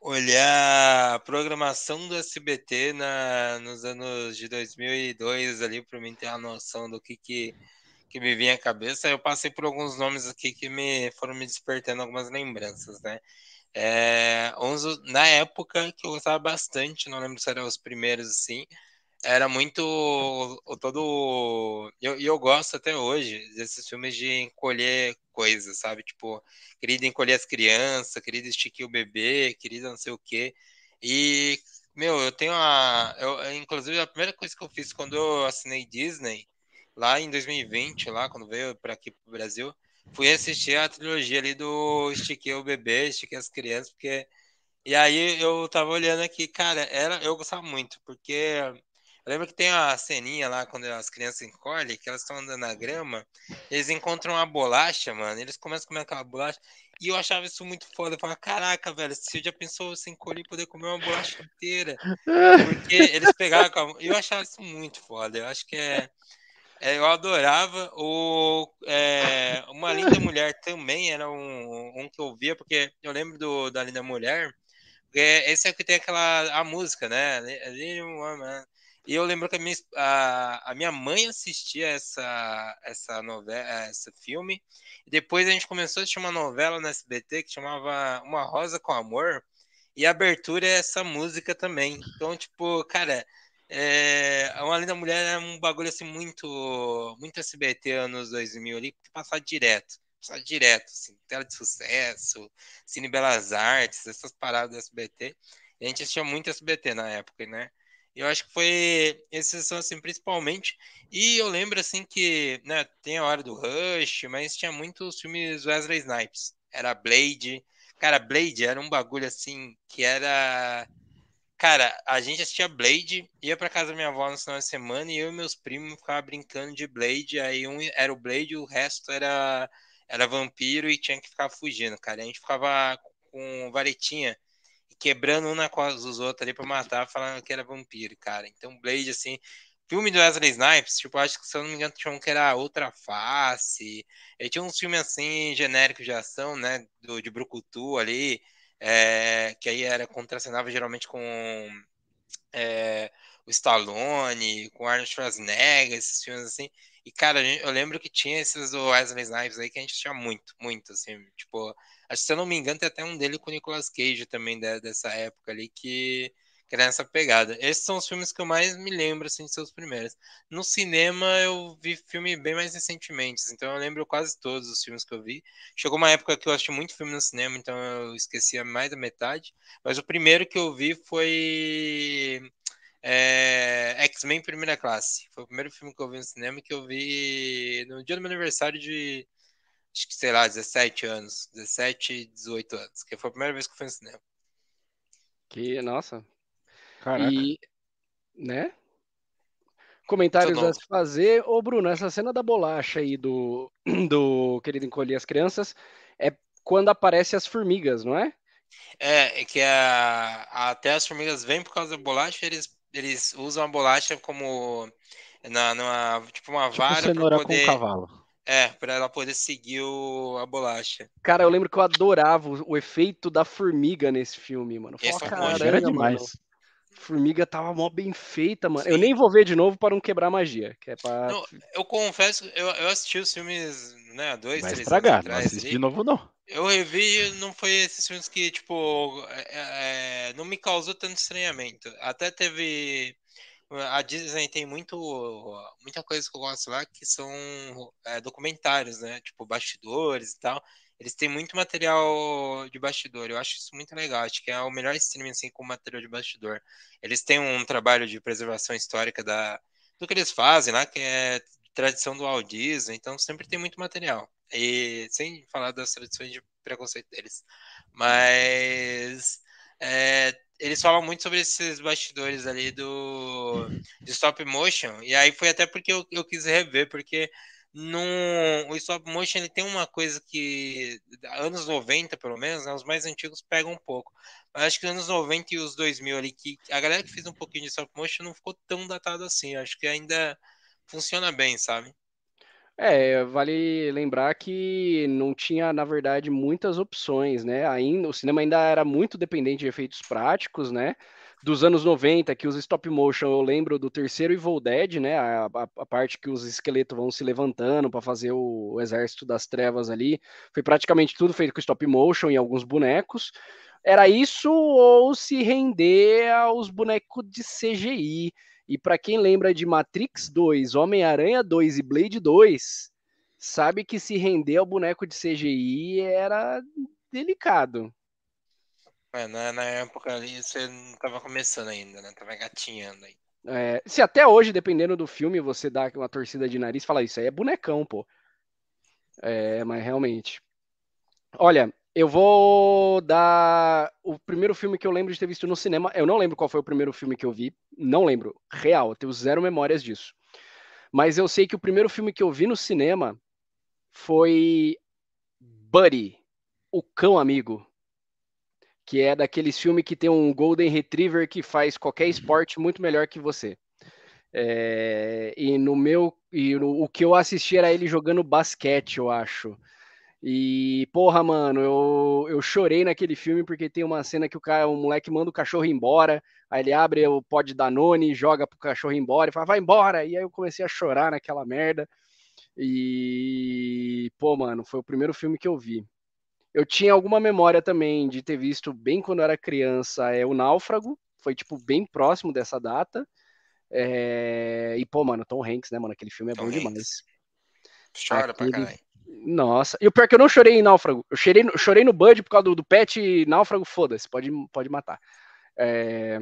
olhar a programação do SBT na, nos anos de 2002 ali, para mim ter a noção do que que, que me vinha à cabeça. Eu passei por alguns nomes aqui que me foram me despertando algumas lembranças, né? É, na época que eu gostava bastante, não lembro se eram os primeiros assim, era muito o, todo. E eu, eu, gosto até hoje desses filmes de encolher coisas, sabe? Tipo, querida encolher as crianças, querida esticar o bebê, querida não sei o quê. E, meu, eu tenho a. Eu, inclusive, a primeira coisa que eu fiz quando eu assinei Disney, lá em 2020, lá, quando veio para aqui pro Brasil, fui assistir a trilogia ali do Estiquei o Bebê, Estiquei as Crianças, porque. E aí eu tava olhando aqui, cara, era, eu gostava muito, porque eu lembro que tem a ceninha lá quando as crianças encolhem, que elas estão andando na grama, eles encontram uma bolacha, mano, eles começam a comer aquela bolacha, e eu achava isso muito foda. Eu falava, caraca, velho, se eu já pensou se encolher e poder comer uma bolacha inteira. Porque eles pegavam. Eu achava isso muito foda. Eu acho que é. É, eu adorava o é, Uma Linda Mulher também era um, um que eu via, porque eu lembro do, da Linda Mulher, esse é que tem aquela a música, né? E eu lembro que a minha, a, a minha mãe assistia essa, essa novela, esse filme, e depois a gente começou a assistir uma novela no SBT que chamava Uma Rosa com Amor, e a abertura é essa música também. Então, tipo, cara, é, uma linda mulher é um bagulho assim muito muito SBT anos 2000 ali, que passava direto, passava direto, assim, tela de sucesso, Cine Belas Artes, essas paradas do SBT. A gente assistia muito SBT na época, né? Eu acho que foi esses são assim principalmente. E eu lembro assim que, né, tem a hora do Rush, mas tinha muitos filmes Wesley Snipes. Era Blade. Cara, Blade era um bagulho assim que era Cara, a gente assistia Blade, ia pra casa da minha avó no final de semana e eu e meus primos ficavam brincando de Blade. Aí um era o Blade, o resto era, era vampiro e tinha que ficar fugindo, cara. A gente ficava com varetinha quebrando um na costa dos outros ali pra matar, falando que era vampiro, cara. Então, Blade, assim, filme do Wesley Snipes, tipo, acho que se eu não me engano, tinha um que era Outra Face. Ele tinha uns filmes assim, genéricos de ação, né? Do, de Brucutu ali é, que aí era contracenava geralmente com é, o Stallone, com Arnold Schwarzenegger, esses filmes assim. E, cara, eu lembro que tinha esses do Wesley Snipes aí que a gente tinha muito, muito, assim, tipo, acho que se eu não me engano, tem até um dele com o Nicolas Cage também dessa época ali que que era essa pegada. Esses são os filmes que eu mais me lembro, assim, de seus primeiros. No cinema, eu vi filme bem mais recentemente, então eu lembro quase todos os filmes que eu vi. Chegou uma época que eu assisti muito filme no cinema, então eu esquecia mais da metade. Mas o primeiro que eu vi foi é, X-Men Primeira Classe. Foi o primeiro filme que eu vi no cinema que eu vi no dia do meu aniversário de, acho que, sei lá, 17 anos. 17, 18 anos. Que foi a primeira vez que eu fui no cinema. Que, nossa, Caraca. E, né? Comentários a se fazer. Ô, Bruno, essa cena da bolacha aí do, do Querido Encolher as Crianças é quando aparecem as formigas, não é? É, é que a, até as formigas vêm por causa da bolacha, eles, eles usam a bolacha como na, numa, tipo uma Tipo vara cenoura para poder. com cavalo. É, para ela poder seguir o, a bolacha. Cara, eu lembro que eu adorava o, o efeito da formiga nesse filme, mano. Falava, é um caramba, Era mano, demais. Formiga tava mó bem feita, mano. Eu Sim. nem vou ver de novo para não quebrar a magia, que é pra... Não, eu confesso, eu, eu assisti os filmes, né, dois, Vai três estragar. anos Não atrás. assiste ali. de novo, não. Eu revi e não foi esses filmes que, tipo, é, é, não me causou tanto estranhamento. Até teve. A Disney tem muito, muita coisa que eu gosto lá que são é, documentários, né? Tipo, bastidores e tal. Eles têm muito material de bastidor. Eu acho isso muito legal. Acho que é o melhor streaming assim com material de bastidor. Eles têm um trabalho de preservação histórica da, do que eles fazem lá, que é tradição do Walt Disney. Então sempre tem muito material. E sem falar das tradições de preconceito deles. Mas é, eles falam muito sobre esses bastidores ali do de stop motion. E aí foi até porque eu, eu quis rever, porque no, o stop motion ele tem uma coisa que anos 90, pelo menos, né, os mais antigos pegam um pouco. Mas acho que nos anos 90 e os 2000 ali, que a galera que fez um pouquinho de stop motion não ficou tão datado assim. Acho que ainda funciona bem, sabe? É, vale lembrar que não tinha, na verdade, muitas opções, né? Ainda, o cinema ainda era muito dependente de efeitos práticos, né? Dos anos 90, que os stop motion, eu lembro do terceiro Evil Dead, né? A, a- a parte que os esqueletos vão se levantando para fazer o, o exército das trevas ali. Foi praticamente tudo feito com stop motion e alguns bonecos. Era isso ou se render aos bonecos de CGI. E para quem lembra de Matrix 2, Homem-Aranha 2 e Blade 2, sabe que se render ao boneco de CGI era delicado. É, na, na época ali você não tava começando ainda, né? Tava gatinhando aí. É, se até hoje, dependendo do filme, você dá uma torcida de nariz, fala isso aí é bonecão, pô. É, mas realmente. Olha, eu vou dar o primeiro filme que eu lembro de ter visto no cinema. Eu não lembro qual foi o primeiro filme que eu vi, não lembro, real, eu tenho zero memórias disso. Mas eu sei que o primeiro filme que eu vi no cinema foi Buddy, o cão amigo. Que é daqueles filmes que tem um Golden Retriever que faz qualquer esporte muito melhor que você. É, e no meu. E no- o que eu assisti era ele jogando basquete, eu acho. E, porra, mano, eu, eu chorei naquele filme porque tem uma cena que o cara, o moleque manda o cachorro embora, aí ele abre o pó de Danone, joga pro cachorro embora e fala, vai embora! E aí eu comecei a chorar naquela merda. E, pô, mano, foi o primeiro filme que eu vi. Eu tinha alguma memória também de ter visto bem quando eu era criança, é o Náufrago, foi tipo bem próximo dessa data. É, E, pô, mano, Tom Hanks, né, mano? Aquele filme é Tom bom Hanks. demais. Chora pra Aquele- caralho. Nossa, e o pior é que eu não chorei em Náufrago. Eu chorei, no- chorei no Bud por causa do, do pet Náufrago, foda-se, pode, pode matar. É,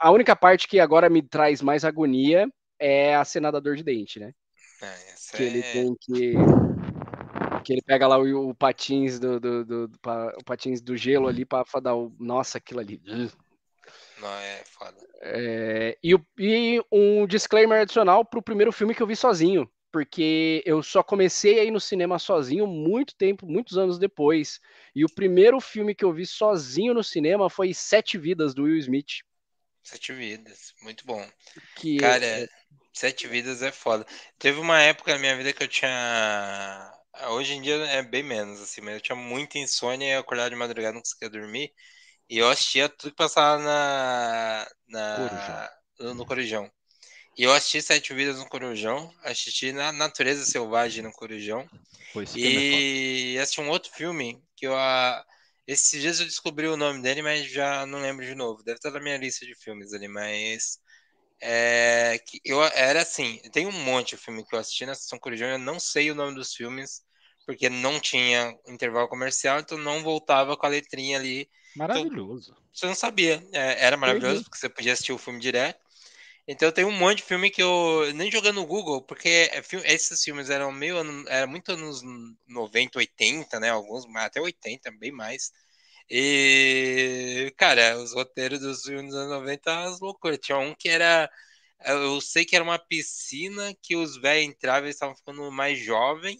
a única parte que agora me traz mais agonia é a cena da dor de dente, né? É, que é... ele tem que que ele pega lá o, o patins do, do, do, do pra, o patins do gelo ali para dar o nossa aquilo ali. Não é foda. É, e, e um disclaimer adicional pro primeiro filme que eu vi sozinho, porque eu só comecei a ir no cinema sozinho muito tempo, muitos anos depois. E o primeiro filme que eu vi sozinho no cinema foi Sete Vidas do Will Smith. Sete Vidas, muito bom. Que Cara, é- Sete Vidas é foda. Teve uma época na minha vida que eu tinha. Hoje em dia é bem menos, assim, mas eu tinha muita insônia e acordava de madrugada, não conseguia dormir. E eu assistia tudo que passava na, na, no, no Corujão. E eu assisti Sete Vidas no Corujão, assisti na Natureza Selvagem no Corujão. Pô, esse filme é. E assisti um outro filme que eu. ah, Esses dias eu descobri o nome dele, mas já não lembro de novo. Deve estar na minha lista de filmes ali, mas. É, que eu era assim, tem um monte de filme que eu assisti na Sessão Corujão, eu não sei o nome dos filmes, porque não tinha intervalo comercial, então não voltava com a letrinha ali. Maravilhoso. Você não sabia. É, era maravilhoso, Uhum. porque você podia assistir o filme direto. Então tem um monte de filme que eu nem jogando no Google, porque é esses filmes eram meio ano- era muito anos 90, 80, né? Alguns até 80, bem mais. E cara, os roteiros dos filmes dos anos 90 as loucuras. Tinha um que era eu sei que era uma piscina que os velhos entravam e estavam ficando mais jovem.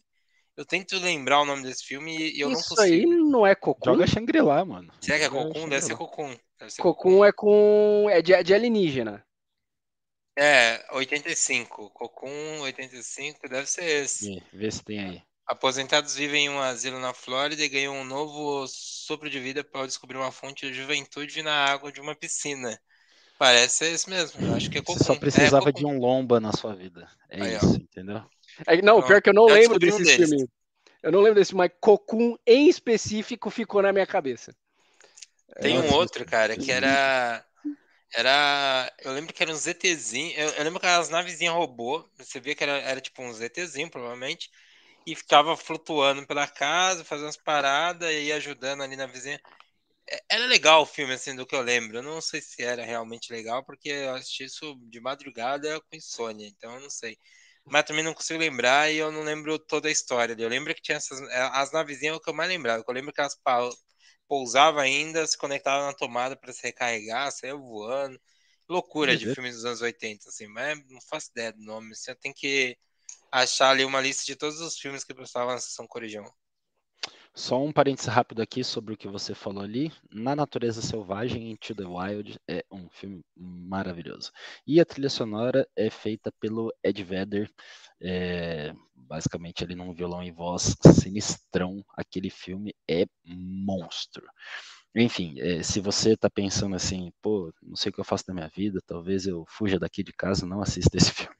Eu tento lembrar o nome desse filme e eu não Isso aí consigo. não é Cocum? Joga Shangri-La, mano. Será que é Cocum? Deve ser. Cocum. Deve ser Cocum é com. é de, de alienígena. É, 85. Cocum 85, deve ser esse. Vê, vê se tem aí. Aposentados vivem em um asilo na Flórida e ganham um novo sopro de vida para descobrir uma fonte de juventude na água de uma piscina. Parece esse mesmo. Eu acho que é Cocum. Você só É, precisava Cocum. de um lomba na sua vida. É Aí, ó. isso, entendeu? É, não, Pronto, pior que eu não lembro um desse deles. filme. Eu não lembro desse, mas Cocum em específico ficou na minha cabeça. Tem Nossa, um outro, cara, que era. Era. Eu lembro que era um ZTzinho. Eu, eu lembro que eram as navezinhas robô. Você via que era, era tipo um ZTzinho, provavelmente. E ficava flutuando pela casa, fazendo umas paradas e ajudando ali na vizinha. É- Era legal o filme, assim, do que eu lembro. Eu não sei se era realmente legal, porque eu assisti isso de madrugada com insônia, então eu não sei. Mas também não consigo lembrar e eu não lembro toda a história. Eu lembro que tinha essas. As navezinhas é o que eu mais lembrava. Eu lembro que elas pa- pousava ainda, se conectava na tomada para se recarregar, saia voando. Loucura de Doideira. filmes dos anos 80, assim, mas não faço ideia do nome. Você tem que achar ali uma lista de todos os filmes que passavam na sessão Corujão. Só um parênteses rápido aqui sobre o que você falou ali. Na Natureza Selvagem, Into the Wild é um filme maravilhoso. E a trilha sonora é feita pelo Ed Vedder, é, basicamente ali num violão e voz sinistrão. Aquele filme é monstro. Enfim, é, se você tá pensando assim, pô, não sei o que eu faço da minha vida, talvez eu fuja daqui de casa, não assista esse filme.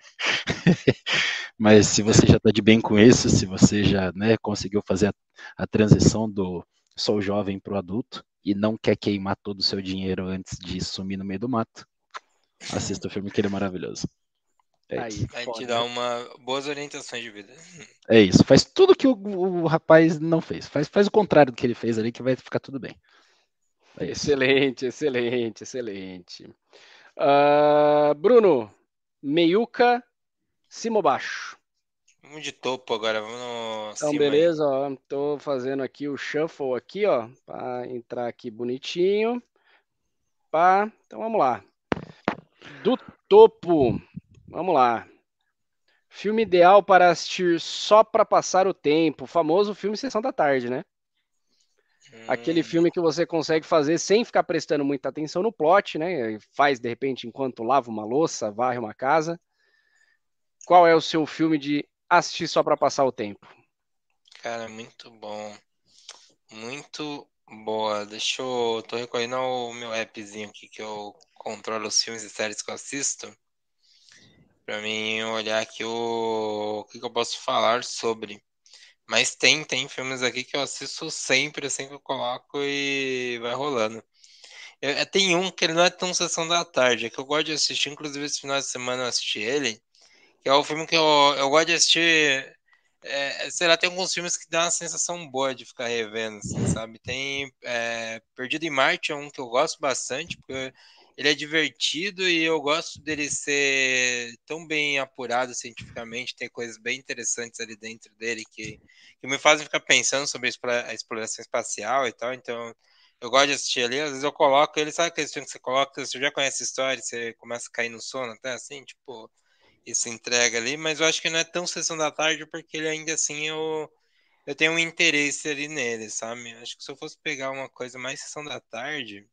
Mas se você já tá de bem com isso, se você já né, conseguiu fazer a, a transição do sou jovem pro adulto e não quer queimar todo o seu dinheiro antes de sumir no meio do mato, assista o filme que ele é maravilhoso. É Aí, isso. Vai te foda. dar uma boas orientações de vida. É isso. Faz tudo que o, o rapaz não fez. Faz, faz o contrário do que ele fez ali, que vai ficar tudo bem. É. Excelente, excelente, excelente. Ah, Bruno, meiuca, cima ou baixo? Vamos de topo agora, vamos no Então, cima aí. beleza, ó. Tô fazendo aqui o shuffle aqui, ó, para entrar aqui bonitinho. Pá. Então vamos lá. Do topo. Vamos lá. Filme ideal para assistir só para passar o tempo. O famoso filme Sessão da Tarde, né? Aquele Hum, filme que você consegue fazer sem ficar prestando muita atenção no plot, né? Faz de repente enquanto lava uma louça, varre uma casa. Qual é o seu filme de assistir só para passar o tempo? Cara, muito bom. Muito boa. Deixa eu. Tô recorrendo ao meu appzinho aqui que eu controlo os filmes e séries que eu assisto. Pra mim olhar aqui o, o que, que eu posso falar sobre. Mas tem, tem filmes aqui que eu assisto sempre, assim que eu coloco e vai rolando. Eu- eu- tem um que ele não é tão sessão da tarde, é que eu gosto de assistir, inclusive esse final de semana eu assisti ele, que é o filme que eu, eu gosto de assistir é, sei lá, tem alguns filmes que dá uma sensação boa de ficar revendo, assim, sabe? Tem é, Perdido em Marte é um que eu gosto bastante, porque ele é divertido e eu gosto dele ser tão bem apurado cientificamente, tem coisas bem interessantes ali dentro dele que, que me fazem ficar pensando sobre a exploração espacial e tal, então eu gosto de assistir ali, às vezes eu coloco ele, sabe aquele filme que você coloca, você já conhece a história, você começa a cair no sono até assim, tipo, isso entrega ali, mas eu acho que não é tão sessão da tarde, porque ele ainda assim eu, eu tenho um interesse ali nele, sabe? Acho que se eu fosse pegar uma coisa mais sessão da tarde,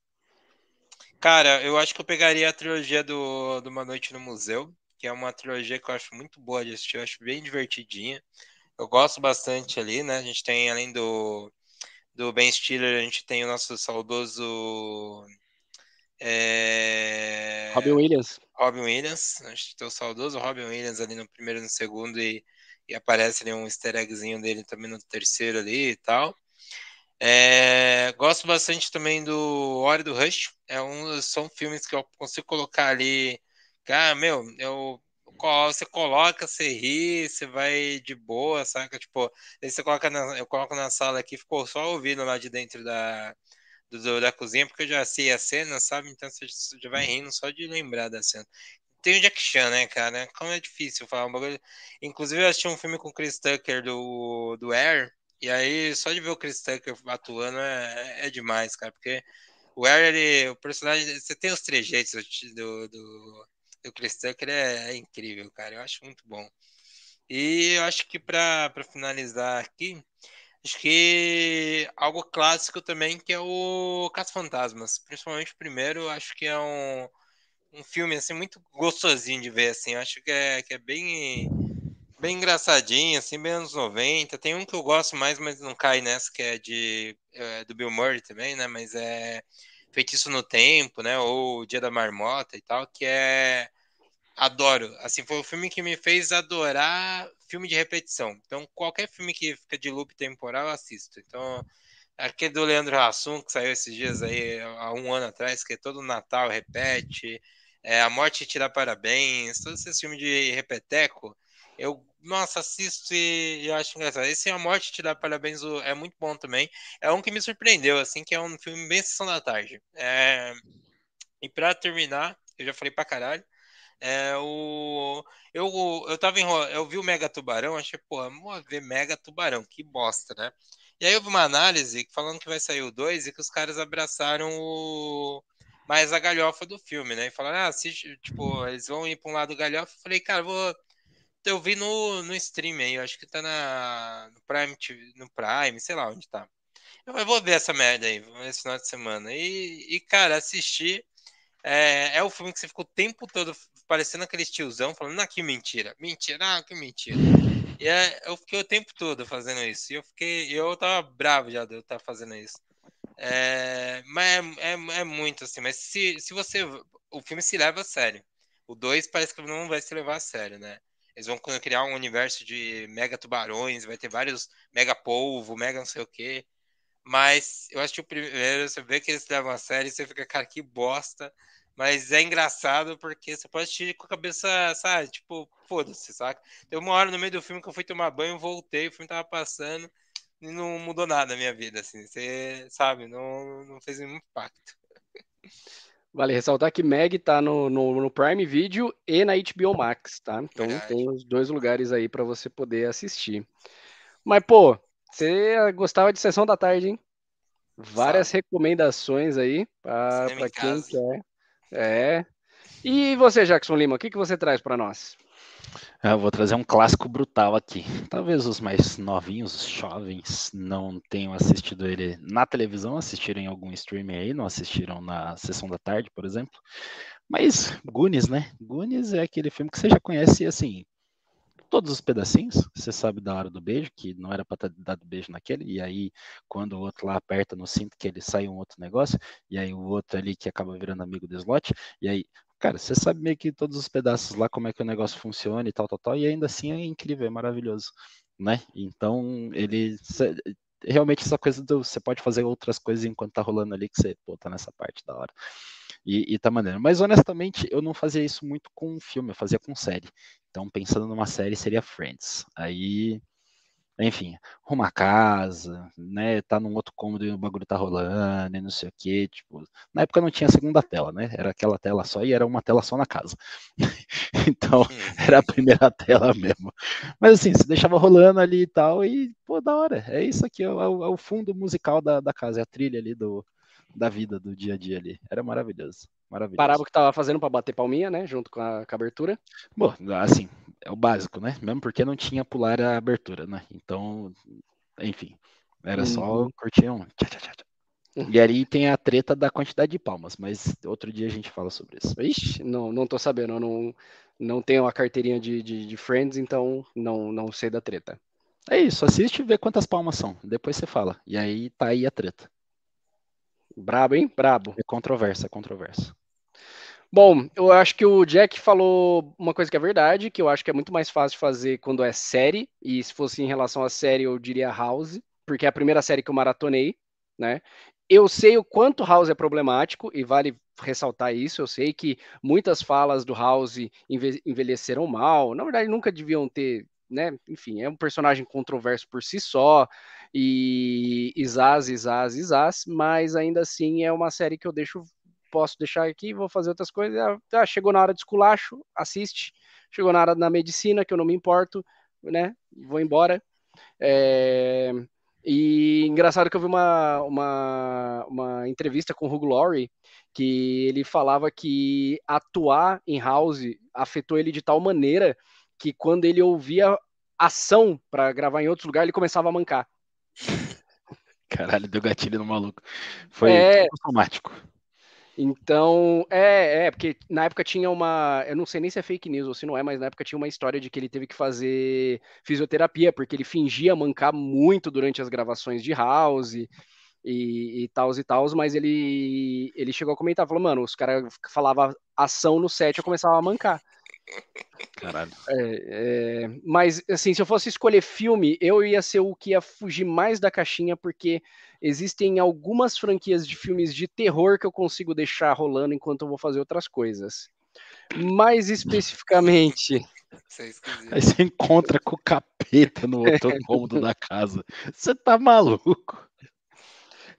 cara, eu acho que eu pegaria a trilogia do, do Uma Noite no Museu, que é uma trilogia que eu acho muito boa de assistir, eu acho bem divertidinha. Eu gosto bastante ali, né? A gente tem, além do, do Ben Stiller, a gente tem o nosso saudoso é... Robin Williams. Robin Williams, a gente tem o saudoso Robin Williams ali no primeiro e no segundo, e, e aparece ali um easter eggzinho dele também no terceiro ali e tal. É, gosto bastante também do Hora do Rush. É um, são filmes que eu consigo colocar ali. Cara, meu, eu, você coloca, você ri, você vai de boa, saca? Tipo, aí você coloca na, eu coloco na sala aqui, ficou só ouvindo lá de dentro da, do, da cozinha, porque eu já sei a cena, sabe? Então você já vai rindo só de lembrar da cena. Tem o Jack Chan, né, cara? Como é difícil falar um bagulho. Inclusive, eu assisti um filme com o Chris Tucker do, do Air, e aí só de ver o Chris Tucker atuando é, é demais, cara, porque o Air, ele, o personagem, você tem os trejeitos do, do, do Chris Tucker, é, é incrível, cara. Eu acho muito bom. E eu acho que para finalizar aqui, Acho que algo clássico também, que é o Caça-Fantasmas. Principalmente o primeiro, acho que é um, um filme assim muito gostosinho de ver assim. Acho que é, que é bem bem engraçadinho, assim, bem anos 90. Tem um que eu gosto mais, mas não cai nessa, que é de é, do Bill Murray também, né? Mas é Feitiço no Tempo, né? Ou Dia da Marmota e tal, que é adoro. Assim, foi o filme que me fez adorar filme de repetição. Então, qualquer filme que fica de loop temporal, eu assisto. Então, aquele do Leandro Hassum, que saiu esses dias aí, há um ano atrás, que é todo Natal repete, é, A Morte Te Dá Parabéns, todos esses filmes de repeteco, eu, nossa, assisto e, e acho engraçado. Esse A Morte Te Dá Parabéns é muito bom também. É um que me surpreendeu, assim, que é um filme bem sessão da tarde. É... E para terminar, eu já falei pra caralho, é, o, eu, eu tava enrol... eu vi o Mega Tubarão, achei, pô, vamos ver Mega Tubarão, que bosta, né? E aí eu vi uma análise falando que vai sair o 2 e que os caras abraçaram o mais a galhofa do filme, né? E falaram, ah, assiste, tipo, eles vão ir pra um lado galhofa. Eu falei, cara, vou. Eu vi no, no stream aí, eu acho que tá na, no Prime no Prime, sei lá onde tá. Eu vou ver essa merda aí, esse final de semana. E, e cara, assistir. É, é o filme que você ficou o tempo todo parecendo aquele tiozão, falando, ah, que mentira, mentira, ah, que mentira. E é, eu fiquei o tempo todo fazendo isso. E eu fiquei, eu tava bravo já de eu estar fazendo isso. É, mas é, é, é, muito assim, mas se, se você. O filme se leva a sério. O 2 parece que não vai se levar a sério, né? Eles vão criar um universo de mega tubarões, vai ter vários mega polvo, mega não sei o quê. Mas eu acho que o primeiro, você vê que eles levam a sério e você fica, cara, que bosta. Mas é engraçado porque você pode assistir com a cabeça, sabe? Tipo, foda-se, saca? Tem uma hora no meio do filme que eu fui tomar banho, voltei, o filme tava passando e não mudou nada na minha vida, assim. Você, sabe? Não, não fez nenhum impacto. Vale ressaltar que Meg tá no, no, no, Prime Video e na HBO Max, tá? Então Verdade. tem os dois lugares aí para você poder assistir. Mas, pô, você gostava de Sessão da Tarde, hein? Várias Sabe. recomendações aí para quem quer é. E você, Jackson Lima, o que, que você traz para nós? Eu vou trazer um clássico brutal aqui. Talvez os mais novinhos, os jovens, não tenham assistido ele na televisão, assistiram em algum streaming aí, não assistiram na sessão da tarde, por exemplo. Mas Goonies, né? Goonies é aquele filme que você já conhece, assim, todos os pedacinhos. Você sabe da hora do beijo, que não era para ter dado beijo naquele, e aí quando o outro lá aperta no cinto, que ele sai um outro negócio, e aí o outro ali que acaba virando amigo do slot, e aí, cara, você sabe meio que todos os pedaços lá, como é que o negócio funciona e tal, tal, tal, e ainda assim é incrível, é maravilhoso, né? Então, ele realmente essa coisa do você pode fazer outras coisas enquanto tá rolando ali que você, pô, tá nessa parte da hora. E, e tá maneiro. Mas honestamente, eu não fazia isso muito com filme, eu fazia com série. Então, pensando numa série, seria Friends. Aí enfim, arruma a casa, né? Tá num outro cômodo e o bagulho tá rolando e não sei o que. Tipo, na época não tinha segunda tela, né? Era aquela tela só e era uma tela só na casa. então, era a primeira tela mesmo. Mas assim, se deixava rolando ali e tal, e, pô, da hora. É isso aqui, é o, é o fundo musical da, da casa, é a trilha ali do, da vida, do dia a dia ali. Era maravilhoso. Maravilhoso. Parava o que tava fazendo para bater palminha, né? Junto com a, com a, abertura. Bom, assim, é o básico, né? Mesmo porque não tinha pular a abertura, né? Então, enfim, era só uhum. curtir um. Tchá, tchá, tchá. Uhum. E ali tem a treta da quantidade de palmas, mas outro dia a gente fala sobre isso. Ixi, não, não tô sabendo, eu não, não tenho a carteirinha de, de, de Friends, então não, não sei da treta. É isso, assiste e vê quantas palmas são. Depois você fala. E aí tá aí a treta. Brabo, hein? Brabo. É controversa, é controversa. Bom, eu acho que o Jack falou uma coisa que é verdade, que eu acho que é muito mais fácil de fazer quando é série, e se fosse em relação à série, eu diria House, porque é a primeira série que eu maratonei, né? Eu sei o quanto House é problemático, e vale ressaltar isso, eu sei que muitas falas do House envelheceram mal, na verdade nunca deviam ter, né? Enfim, é um personagem controverso por si só, e Isaz, Isaz, Isaz, mas ainda assim é uma série que eu deixo posso deixar aqui, vou fazer outras coisas. Ah, tá, chegou na hora de esculacho, assiste. Chegou na hora da medicina, que eu não me importo, né? Vou embora. É... E engraçado que eu vi uma, uma, uma entrevista com o Hugh Laurie, que ele falava que atuar em House afetou ele de tal maneira que quando ele ouvia ação para gravar em outros lugares, ele começava a mancar. Caralho, deu gatilho no maluco. Foi é... automático. Então, é, é, porque na época tinha uma. Eu não sei nem se é fake news ou se não é, mas na época tinha uma história de que ele teve que fazer fisioterapia, porque ele fingia mancar muito durante as gravações de House e, e tal e tal, mas ele, ele chegou a comentar, falou, mano, os caras falavam ação no set, eu começava a mancar. Caralho. É, é, mas, assim, se eu fosse escolher filme, eu ia ser o que ia fugir mais da caixinha, porque existem algumas franquias de filmes de terror que eu consigo deixar rolando enquanto eu vou fazer outras coisas. Mais especificamente. Aí você encontra com o capeta no outro cômodo da casa. Você tá maluco?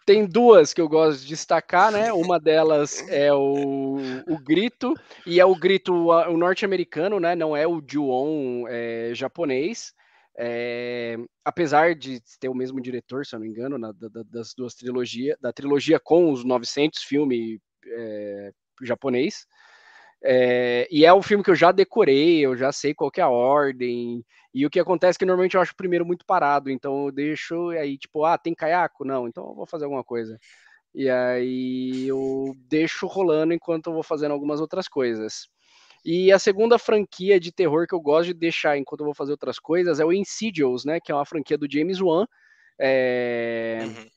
Tem duas que eu gosto de destacar, né? Uma delas é o, o Grito, e é o Grito o norte-americano, né? Não é o Ju-On é, japonês. É, apesar de ter o mesmo diretor, se eu não me engano, na, da, das duas trilogias, da trilogia com os 900 filme é, japonês. É, e é um filme que eu já decorei, eu já sei qual é a ordem. E o que acontece é que normalmente eu acho o primeiro muito parado, então eu deixo aí, tipo, ah, tem caiaco? Não, então eu vou fazer alguma coisa. E aí eu deixo rolando enquanto eu vou fazendo algumas outras coisas. E a segunda franquia de terror que eu gosto de deixar enquanto eu vou fazer outras coisas é o Insidious, né? Que é uma franquia do James Wan. É... Uhum.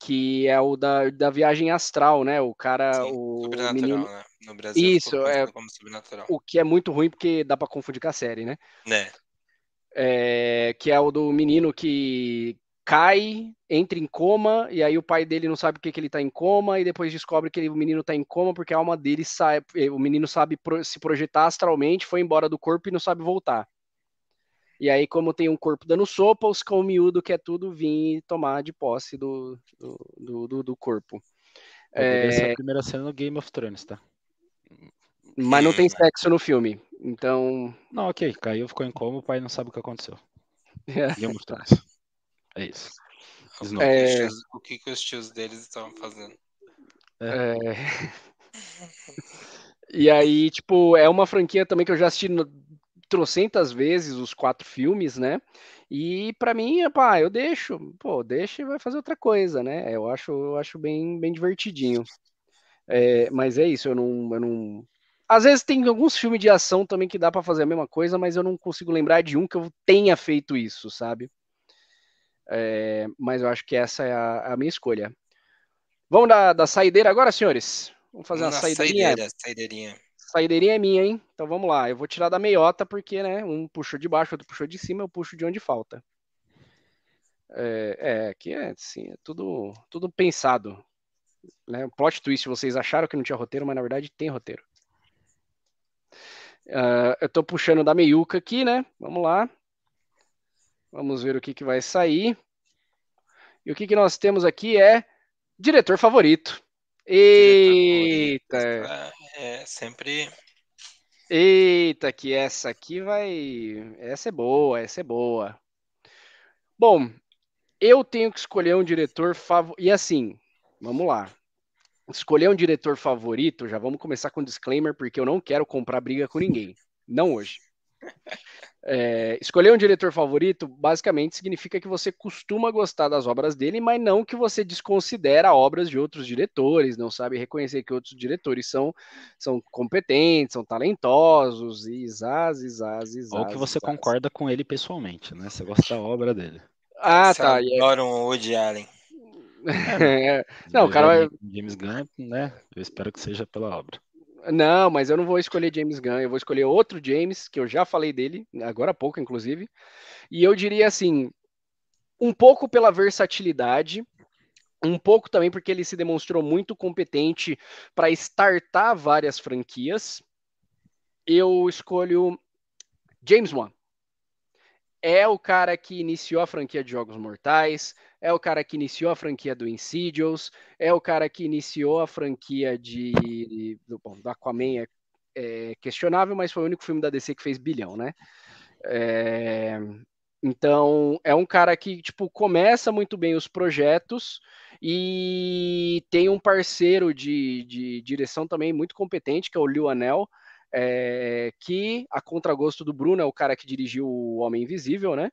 Que é o da, da viagem astral, né? O cara. Sim, o menino... né? No Brasil Isso, é o que é muito ruim porque dá para confundir com a série, né? Né. É, que é o do menino que cai, entra em coma, e aí o pai dele não sabe o que, ele tá em coma, e depois descobre que ele, o menino tá em coma porque a alma dele sai, o menino sabe pro, se projetar astralmente, foi embora do corpo e não sabe voltar. E aí, como tem um corpo dando sopa, os cão miúdo quer tudo vir tomar de posse do, do, do, do corpo. Essa é a primeira cena no Game of Thrones, tá? Mas não tem sexo no filme, então... Não, ok, caiu, ficou em coma, o pai não sabe o que aconteceu. É. Game of Thrones. É isso. É... O que, que os tios deles estavam fazendo? É... e aí, tipo, é uma franquia também que eu já assisti no... trocentas vezes, os quatro filmes, né? E para mim, pá, eu deixo, pô, deixa e vai fazer outra coisa, né? Eu acho, eu acho bem, bem divertidinho. É, mas é isso, eu não, eu não. Às vezes tem alguns filmes de ação também que dá para fazer a mesma coisa, mas eu não consigo lembrar de um que eu tenha feito isso, sabe? É, mas eu acho que essa é a, a minha escolha. Vamos da, da saideira agora, senhores? Vamos fazer uma saideirinha. Saideira, saideirinha. Saideirinha é minha, hein? Então vamos lá. Eu vou tirar da meiota, porque, né? Um puxou de baixo, outro puxou de cima, eu puxo de onde falta. É, é aqui é assim, é tudo, tudo pensado. Né? Plot twist, vocês acharam que não tinha roteiro, mas na verdade tem roteiro. Uh, eu tô puxando da meiuca aqui, né? Vamos lá. Vamos ver o que, que vai sair. E o que, que nós temos aqui é diretor favorito. Eita! Diretor favorito. É sempre. Eita, que essa aqui vai. Essa é boa, essa é boa. Bom, eu tenho que escolher um diretor favorito. E assim, vamos lá. Escolher um diretor favorito, já vamos começar com um disclaimer, porque eu não quero comprar briga com ninguém. Não hoje. É, escolher um diretor favorito basicamente significa que você costuma gostar das obras dele, mas não que você desconsidera obras de outros diretores, não sabe reconhecer que outros diretores são, são competentes, são talentosos, e zaz, e zaz, e zaz, Ou que você concorda com ele pessoalmente, né? Você gosta da obra dele. Ah, você tá. Adora um Woody Allen. É, não, o cara vai... James Gunn, né? Eu espero que seja pela obra. Não, mas eu não vou escolher James Gunn, eu vou escolher outro James, que eu já falei dele, agora há pouco, inclusive. E eu diria assim, um pouco pela versatilidade, um pouco também porque ele se demonstrou muito competente para startar várias franquias. Eu escolho James Wan é o cara que iniciou a franquia de Jogos Mortais, é o cara que iniciou a franquia do Insidious, é o cara que iniciou a franquia de. Bom, do Aquaman é, é questionável, mas foi o único filme da DC que fez bilhão, né? É, então, é um cara que, tipo, começa muito bem os projetos e tem um parceiro de, de direção também muito competente, que é o Liu Anel, é, que, a contragosto do Bruno, é o cara que dirigiu O Homem Invisível, né?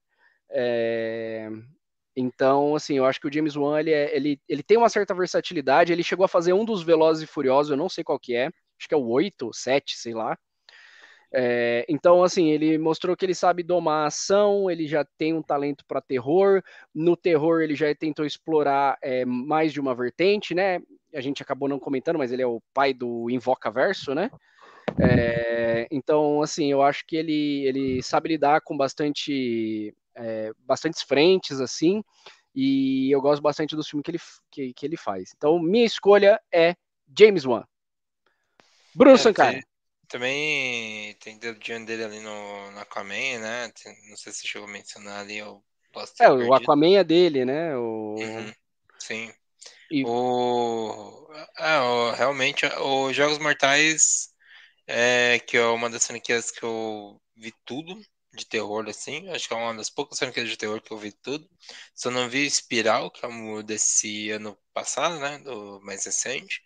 É, então, assim, eu acho que o James Wan, ele, é, ele, ele tem uma certa versatilidade, ele chegou a fazer um dos Velozes e Furiosos, eu não sei qual que é, acho que é o 8, 7, sei lá. É, então, assim, ele mostrou que ele sabe domar a ação, ele já tem um talento para terror. No terror, ele já tentou explorar é, mais de uma vertente, né? A gente acabou não comentando, mas ele é o pai do Invoca Verso, né? É, então, assim, eu acho que ele, ele sabe lidar com bastante, é, bastantes frentes, assim, e eu gosto bastante dos filmes que ele, que, que ele faz. Então, minha escolha é James Wan. Bruno é, Sankara. Também tem dedinho dele ali no, no Aquaman, né? Não sei se chegou a mencionar ali, eu posso É, perdido. o Aquaman é dele, né? O... Uhum, sim. E... O... É, o... realmente, os Jogos Mortais é, que é uma das franquias que eu vi tudo de terror, assim. Acho que é uma das poucas franquias de terror que eu vi tudo. Só não vi Espiral, que é o desse ano passado, né? Do mais recente.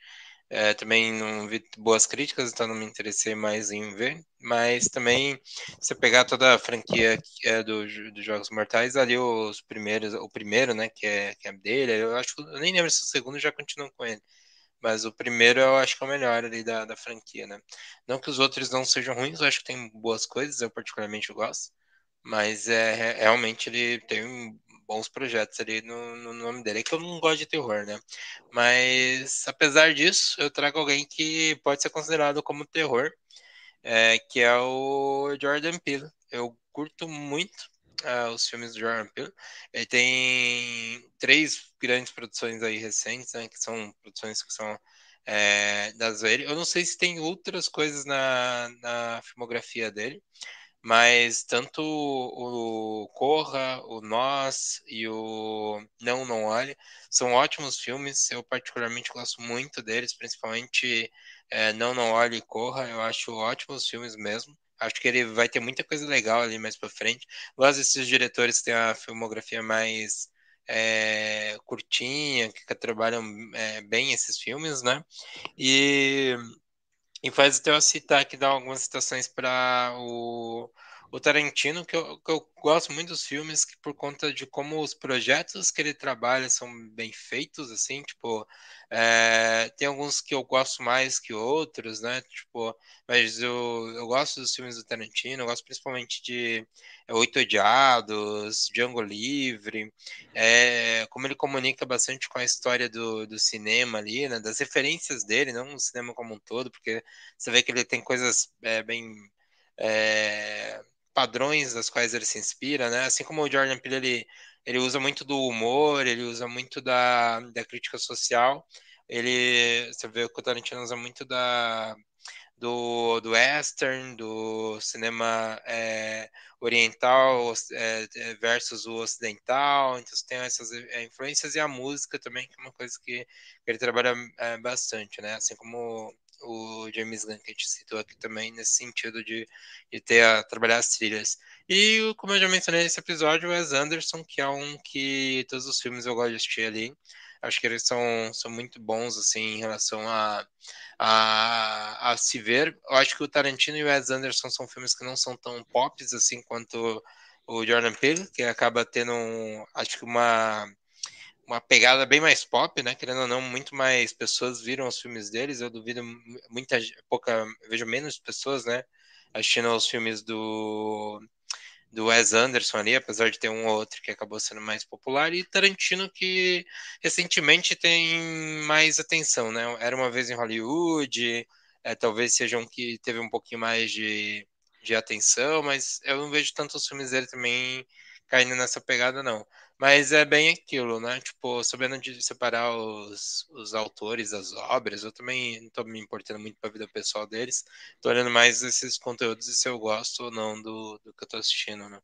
É, também não vi boas críticas, então não me interessei mais em ver. Mas também, se pegar toda a franquia é do, dos Jogos Mortais, ali os primeiros, o primeiro, né, que é, que é dele, eu acho eu nem lembro se o segundo já continua com ele. Mas o primeiro eu acho que é o melhor ali da, da franquia, né? Não que os outros não sejam ruins, eu acho que tem boas coisas, eu particularmente gosto. Mas é, realmente ele tem bons projetos ali no, no, nome dele. É que eu não gosto de terror, né? Mas apesar disso, eu trago alguém que pode ser considerado como terror, é, que é o Jordan Peele. Eu curto muito uh, os filmes do Jordan Peele. Ele tem três grandes produções aí recentes, né, que são produções que são é, das dele. Eu não sei se tem outras coisas na, na filmografia dele, mas tanto o Corra, o Nós e o Não Não Olhe são ótimos filmes. Eu particularmente gosto muito deles, principalmente é, Não Não Olhe e Corra. Eu acho ótimos filmes mesmo. Acho que ele vai ter muita coisa legal ali mais para frente. Gosto desses diretores que têm a filmografia mais é, curtinha, que trabalham é, bem esses filmes, né? E, e faz até eu citar aqui, dar algumas citações para o, o Tarantino, que eu, que eu gosto muito dos filmes, que por conta de como os projetos que ele trabalha são bem feitos, assim, tipo, é, tem alguns que eu gosto mais que outros, né? Tipo, mas eu, eu gosto dos filmes do Tarantino, eu gosto principalmente de é, Oito Odiados, Django Livre, é, como ele comunica bastante com a história do, do cinema ali, né? Das referências dele, não o cinema como um todo, porque você vê que ele tem coisas é, bem é, padrões das quais ele se inspira, né? Assim como o Jordan Peele ele ele usa muito do humor, ele usa muito da, da crítica social. Ele, você vê que o Tarantino usa muito da, do, do western, do cinema é, oriental é, é, versus o ocidental, então você tem essas é, influências e a música também, que é uma coisa que, ele trabalha é, bastante, né? Assim como o James Gunn que a gente citou aqui também nesse sentido de, de ter a trabalhar as trilhas. E como eu já mencionei nesse episódio, o Wes Anderson, que é um que todos os filmes eu gosto de assistir ali. Acho que eles são, são muito bons assim em relação a, a, a se ver. Eu acho que o Tarantino e o Wes Anderson são filmes que não são tão pops assim quanto o Jordan Peele, que acaba tendo, um, acho que uma uma pegada bem mais pop, né? Querendo ou não, muito mais pessoas viram os filmes deles. Eu duvido muita pouca, vejo menos pessoas, né? Assistindo os filmes do do Wes Anderson ali, apesar de ter um ou outro que acabou sendo mais popular, e Tarantino que recentemente tem mais atenção, né? Era uma vez em Hollywood, é, talvez seja um que teve um pouquinho mais de, de atenção, mas eu não vejo tantos filmes dele também caindo nessa pegada, não. Mas é bem aquilo, né? Tipo, sabendo de separar os, os autores das obras, eu também não tô me importando muito para a vida pessoal deles. Tô olhando mais esses conteúdos e se eu gosto ou não do, do que eu tô assistindo, né?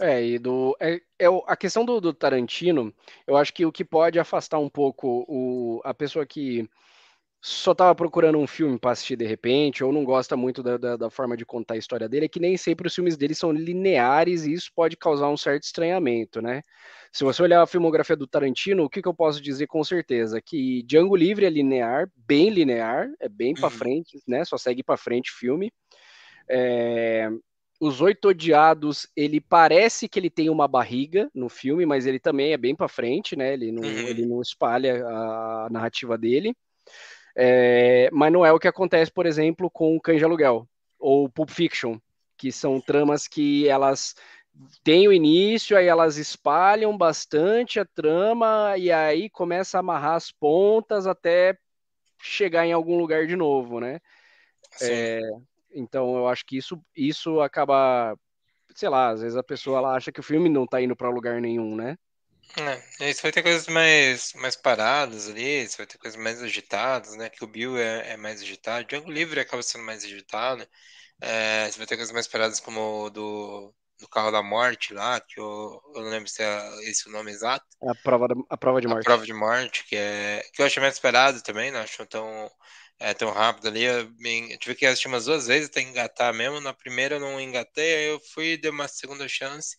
É, e do. É, é, a questão do, do Tarantino, eu acho que o que pode afastar um pouco o, a pessoa que só estava procurando um filme para assistir de repente, ou não gosta muito da, da, da, forma de contar a história dele, é que nem sempre os filmes dele são lineares e isso pode causar um certo estranhamento, né? Se você olhar a filmografia do Tarantino, o que, que eu posso dizer com certeza? Que Django Livre é linear, bem linear, é bem para uhum. frente, né? Só segue para frente filme. É... Os Oito Odiados, ele parece que ele tem uma barriga no filme, mas ele também é bem para frente, né? Ele não, uhum. ele não espalha a narrativa dele. É, mas não é o que acontece, por exemplo, com Cães de Aluguel ou Pulp Fiction, que são tramas que elas têm o início, aí elas espalham bastante a trama e aí começa a amarrar as pontas até chegar em algum lugar de novo, né? É, então eu acho que isso, isso acaba, sei lá, às vezes a pessoa ela acha que o filme não tá indo para lugar nenhum, né? É, você vai ter coisas mais, mais paradas ali, você vai ter coisas mais agitadas, né? Que o Bill é, é mais agitado, o Django Livre acaba sendo mais agitado. É, você vai ter coisas mais paradas como o do, do Carro da Morte lá, que eu, eu não lembro se é esse o nome exato. É a prova, a prova de morte. A prova de morte, que, é, que eu achei mais esperado também, não acho tão, é, tão rápido ali. Eu, eu tive que assistir umas duas vezes até engatar mesmo. Na primeira eu não engatei, aí eu fui, dei uma segunda chance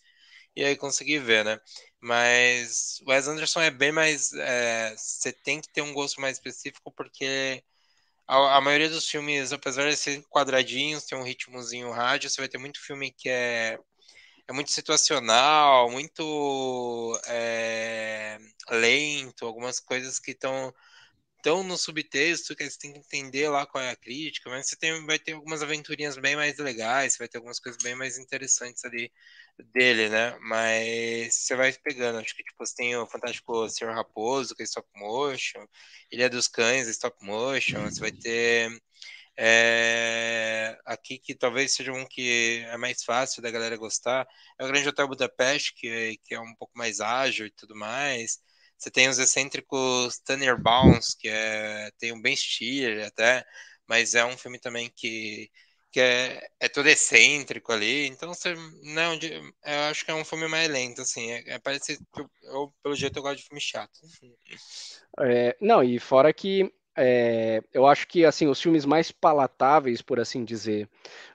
e aí consegui ver, né? Mas o Wes Anderson é bem mais. É, você tem que ter um gosto mais específico, porque a, a, maioria dos filmes, apesar de serem quadradinhos, ter um ritmozinho rádio, você vai ter muito filme que é, é muito situacional, muito é, lento, algumas coisas que estão tão no subtexto que você tem que entender lá qual é a crítica, mas você tem, vai ter algumas aventurinhas bem mais legais, vai ter algumas coisas bem mais interessantes ali dele, né? Mas você vai pegando. Acho que tipo, você tem o Fantástico Senhor Raposo, que é stop motion, Ilha dos Cães, stop motion, você vai ter. É, aqui que talvez seja um que é mais fácil da galera gostar é o Grande Hotel Budapeste que, que é um pouco mais ágil e tudo mais você tem os excêntricos Tanner Bounce que é, tem um Ben Stiller até mas é um filme também que que é, é todo excêntrico ali, então você, não, né, eu acho que é um filme mais lento, assim, é, é parece que eu, eu, pelo jeito eu gosto de filme chato. É, não, e fora que é, eu acho que assim os filmes mais palatáveis, por assim dizer,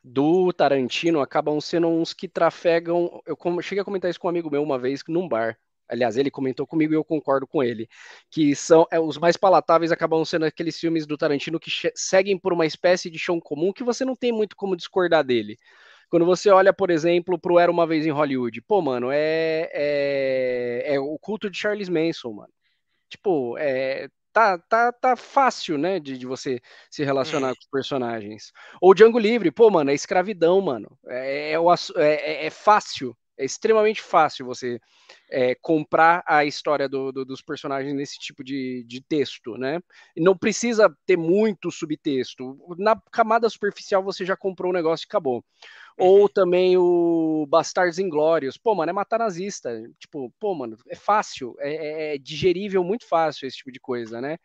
do Tarantino acabam sendo uns que trafegam. Eu cheguei a comentar isso com um amigo meu uma vez num bar aliás, ele comentou comigo e eu concordo com ele, que são é, os mais palatáveis acabam sendo aqueles filmes do Tarantino que seguem por uma espécie de chão comum que você não tem muito como discordar dele. Quando você olha, por exemplo, pro Era Uma Vez em Hollywood, pô, mano, é, é, é o culto de Charles Manson, mano. Tipo, é, tá, tá, tá fácil, né, de, de você se relacionar hum. com os personagens. Ou Django Livre, pô, mano, é escravidão, mano. É, é, é, é fácil é extremamente fácil você é, comprar a história do, do, dos personagens nesse tipo de, de texto, né? Não precisa ter muito subtexto. Na camada superficial você já comprou o negócio e acabou. Ou uhum. também o Bastardos Inglórios. Pô, mano, é matar nazista. Tipo, pô, mano, é fácil, é, é, é digerível muito fácil esse tipo de coisa, né?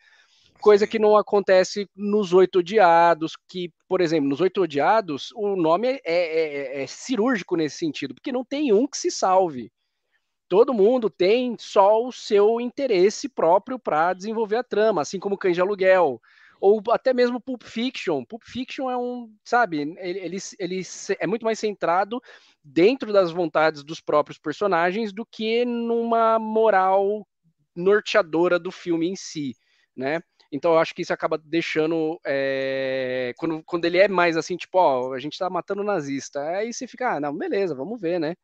Coisa que não acontece nos Oito Odiados, que, por exemplo, nos Oito Odiados, o nome é, é, é, é cirúrgico nesse sentido, porque não tem um que se salve. Todo mundo tem só o seu interesse próprio para desenvolver a trama, assim como Cães de Aluguel, ou até mesmo Pulp Fiction. Pulp Fiction é um, sabe, ele, ele, ele é muito mais centrado dentro das vontades dos próprios personagens do que numa moral norteadora do filme em si, né? Então eu acho que isso acaba deixando. É, quando, quando ele é mais assim, tipo, ó, a gente tá matando nazista. Aí você fica, ah, não, beleza, vamos ver, né?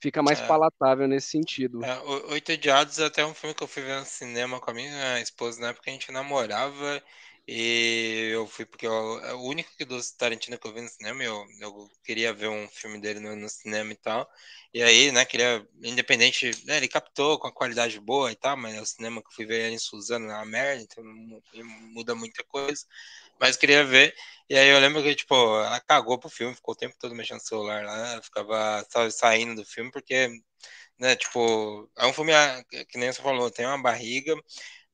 Fica mais é. palatável nesse sentido. É, Oito Odiados é até um filme que eu fui ver no cinema com a minha esposa na época a gente namorava. E eu fui porque eu, é o único que do Tarantino que eu vi no cinema, eu, eu queria ver um filme dele no, no cinema e tal. E aí, né, queria, independente, né, ele captou com a qualidade boa e tal, mas é o cinema que eu fui ver em Suzano na merda, então muda muita coisa. Mas queria ver. E aí eu lembro que, tipo, ela cagou pro filme, ficou o tempo todo mexendo no celular lá, ficava saindo do filme, porque, né, tipo, é um filme, ah, que nem você falou, tem uma barriga,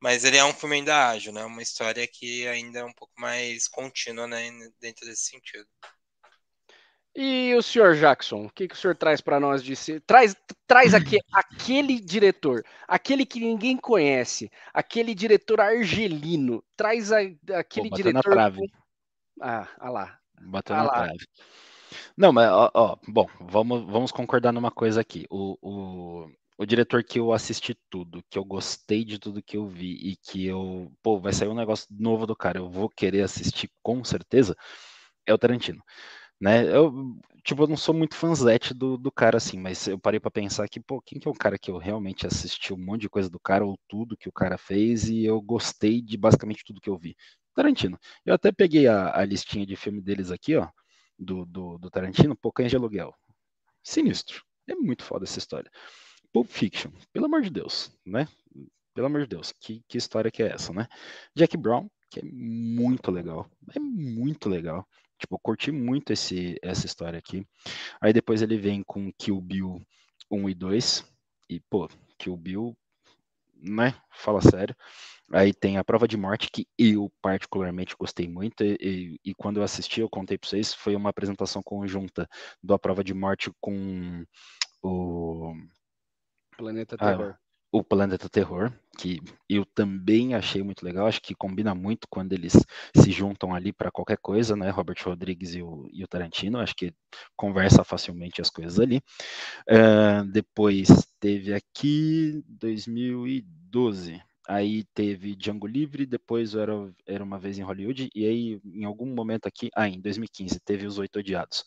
mas ele é um filme ainda ágil, né? Uma história que ainda é um pouco mais contínua, né? Dentro desse sentido. E o senhor Jackson, o que, que o senhor traz para nós de si? Traz, traz aqui, aquele diretor, aquele que ninguém conhece, aquele diretor argelino. Traz a, aquele Pô, diretor. Na trave. Ah, ah lá. Bateu ah na lá. trave. Não, mas ó, ó, bom, vamos, vamos concordar numa coisa aqui. O, o, o diretor que eu assisti tudo, que eu gostei de tudo que eu vi e que eu, pô, vai sair um negócio novo do cara, eu vou querer assistir com certeza, é o Tarantino. Né? Eu, tipo, eu não sou muito fanzete do, do cara assim, mas eu parei para pensar que, pô, quem que é o cara que eu realmente assisti um monte de coisa do cara ou tudo que o cara fez e eu gostei de basicamente tudo que eu vi? Tarantino. Eu até peguei a, a listinha de filme deles aqui, ó, do, do, do Tarantino, pô, Cães de Aluguel. Sinistro. É muito foda essa história. Pulp Fiction, pelo amor de Deus, né? Pelo amor de Deus, que, que história que é essa, né? Jack Brown, que é muito legal, é muito legal. Tipo, eu curti muito esse, essa história aqui. Aí depois ele vem com Kill Bill 1 e 2. E, pô, Kill Bill, né? Fala sério. Aí tem a Prova de Morte, que eu particularmente gostei muito. E, e quando eu assisti, eu contei pra vocês, foi uma apresentação conjunta do A Prova de Morte com o Planeta ah, Terror. Ah, o Planeta Terror, que eu também achei muito legal, acho que combina muito quando eles se juntam ali para qualquer coisa, né? Robert Rodrigues e o, e o, Tarantino, acho que conversa facilmente as coisas ali. Uh, depois teve aqui 2012. Aí teve Django Livre, depois era, era uma vez em Hollywood, e aí em algum momento aqui, ah, em 2015, teve Os Oito Odiados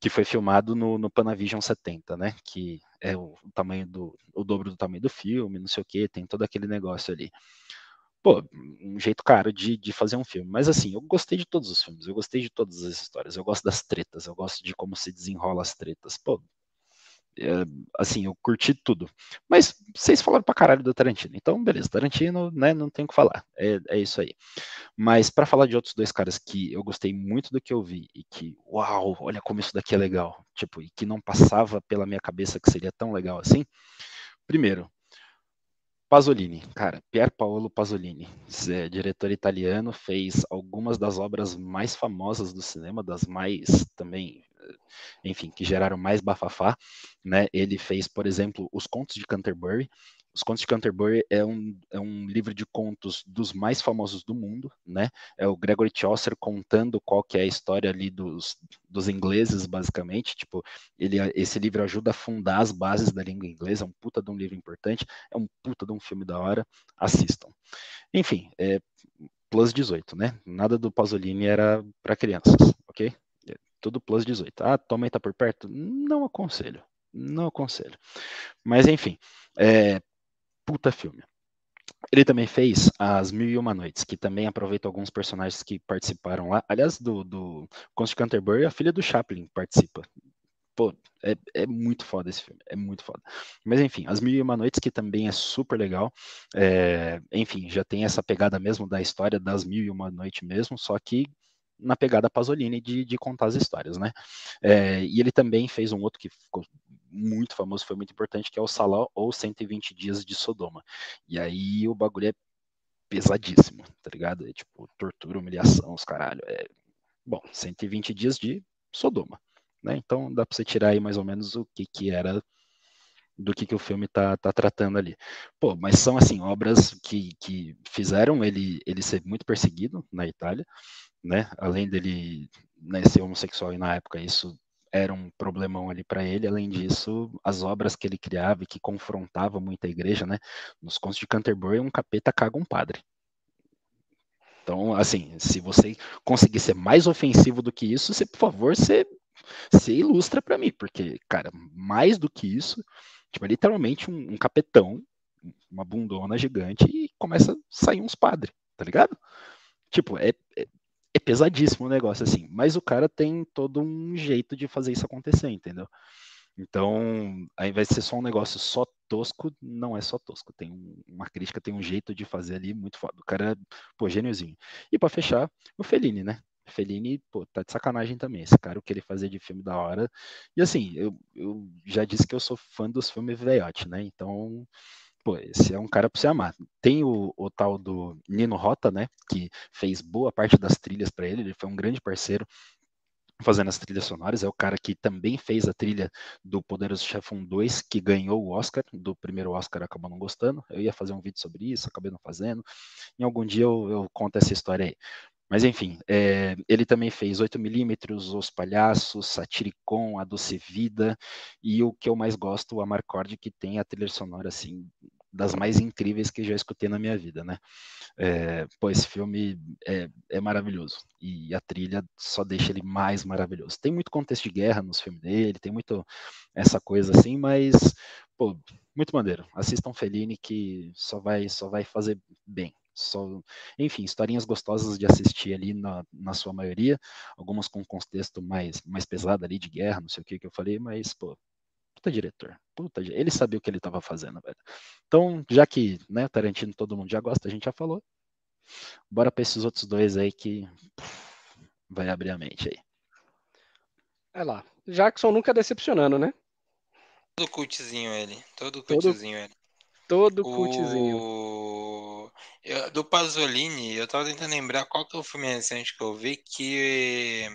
que foi filmado no, no Panavision 70, né? Que é o, tamanho do o dobro do tamanho do filme, não sei o que, tem todo aquele negócio ali. Pô, um jeito caro de, de fazer um filme. Mas assim, eu gostei de todos os filmes, eu gostei de todas as histórias, eu gosto das tretas, eu gosto de como se desenrola as tretas. Pô, é, assim, eu curti tudo. Mas vocês falaram pra caralho do Tarantino. Então, beleza, Tarantino, né, não tem o que falar. É, é isso aí. Mas para falar de outros dois caras que eu gostei muito do que eu vi e que, uau, olha como isso daqui é legal. Tipo, e que não passava pela minha cabeça que seria tão legal assim. Primeiro, Pasolini, cara, Pier Paolo Pasolini, é, diretor italiano, fez algumas das obras mais famosas do cinema, das mais também enfim, que geraram mais bafafá, né? Ele fez, por exemplo, Os Contos de Canterbury. Os Contos de Canterbury é um, é um livro de contos dos mais famosos do mundo, né? É o Gregory Chaucer contando qual que é a história ali dos, dos ingleses, basicamente. Tipo, ele, esse livro ajuda a fundar as bases da língua inglesa, é um puta de um livro importante, é um puta de um filme da hora, assistam. Enfim, é, plus 18, né? Nada do Pasolini era para crianças, ok? Tudo plus 18. Ah, tua mãe tá por perto? Não aconselho. Não aconselho. Mas enfim, é, puta filme. Ele também fez As Mil e Uma Noites, que também aproveita alguns personagens que participaram lá. Aliás, do, do Const Canterbury, a filha do Chaplin participa. Pô, é, é, muito foda esse filme, é muito foda. Mas enfim, As Mil e Uma Noites, que também é super legal. É, enfim, já tem essa pegada mesmo da história das Mil e Uma Noites mesmo, só que na pegada Pasolini de, de contar as histórias, né? É, e ele também fez um outro que ficou muito famoso, foi muito importante, que é o Salão ou 120 Dias de Sodoma. E aí o bagulho é pesadíssimo, tá ligado? É tipo tortura, humilhação, os caralho. É, bom, 120 dias de Sodoma, né? Então dá pra você tirar aí mais ou menos o que que era do que, que o filme tá, tá tratando ali. Pô, mas são assim obras que, que fizeram ele ele ser muito perseguido na Itália, né? Além dele né, ser homossexual e na época isso era um problemão ali para ele. Além disso, as obras que ele criava e que confrontavam muito a igreja, né? Nos contos de Canterbury, um capeta caga um padre. Então, assim, se você conseguir ser mais ofensivo do que isso, você, por favor, você, você ilustra para mim, porque, cara, mais do que isso, tipo, é literalmente um, um capetão, uma bundona gigante e começa a sair uns padres, tá ligado? Tipo, é, é, é pesadíssimo o negócio, assim. Mas o cara tem todo um jeito de fazer isso acontecer, entendeu? Então, ao invés de ser só um negócio só tosco, não é só tosco. Tem uma crítica, tem um jeito de fazer ali muito foda. O cara, pô, gêniozinho. E para fechar, o Fellini, né? Fellini, pô, tá de sacanagem também. Esse cara, o que ele fazia de filme da hora. E assim, eu, eu já disse que eu sou fã dos filmes veiote, né? Então, pô, esse é um cara para você amar. Tem o, o, tal do Nino Rota, né, que fez boa parte das trilhas para ele, ele foi um grande parceiro fazendo as trilhas sonoras, é o cara que também fez a trilha do Poderoso Chefão 2, que ganhou o Oscar, do primeiro Oscar acabou não gostando, eu ia fazer um vídeo sobre isso, acabei não fazendo, em algum dia eu, eu conto essa história aí. Mas enfim, é, ele também fez 8mm, Os Palhaços, Satiricon, A Doce Vida, e o que eu mais gosto, o Amarcord, que tem a trilha sonora assim das mais incríveis que já escutei na minha vida, né? É, pô, esse filme é, é, maravilhoso e a trilha só deixa ele mais maravilhoso. Tem muito contexto de guerra nos filmes dele, tem muito essa coisa assim, mas pô, muito maneiro. Assistam Fellini que só vai só vai fazer bem. Só, enfim, historinhas gostosas de assistir ali na, na sua maioria, algumas com contexto mais, mais pesado ali de guerra, não sei o que que eu falei, mas, pô, puta diretor, puta, ele sabia o que ele estava fazendo, velho. Então, já que, né, Tarantino todo mundo já gosta, a gente já falou, bora para esses outros dois aí que vai abrir a mente aí. É lá, Jackson nunca decepcionando, né? Todo cultzinho ele, todo cultzinho todo, ele. Todo cultzinho. Eu, do Pasolini, eu tava tentando lembrar qual que é o filme recente que eu vi, que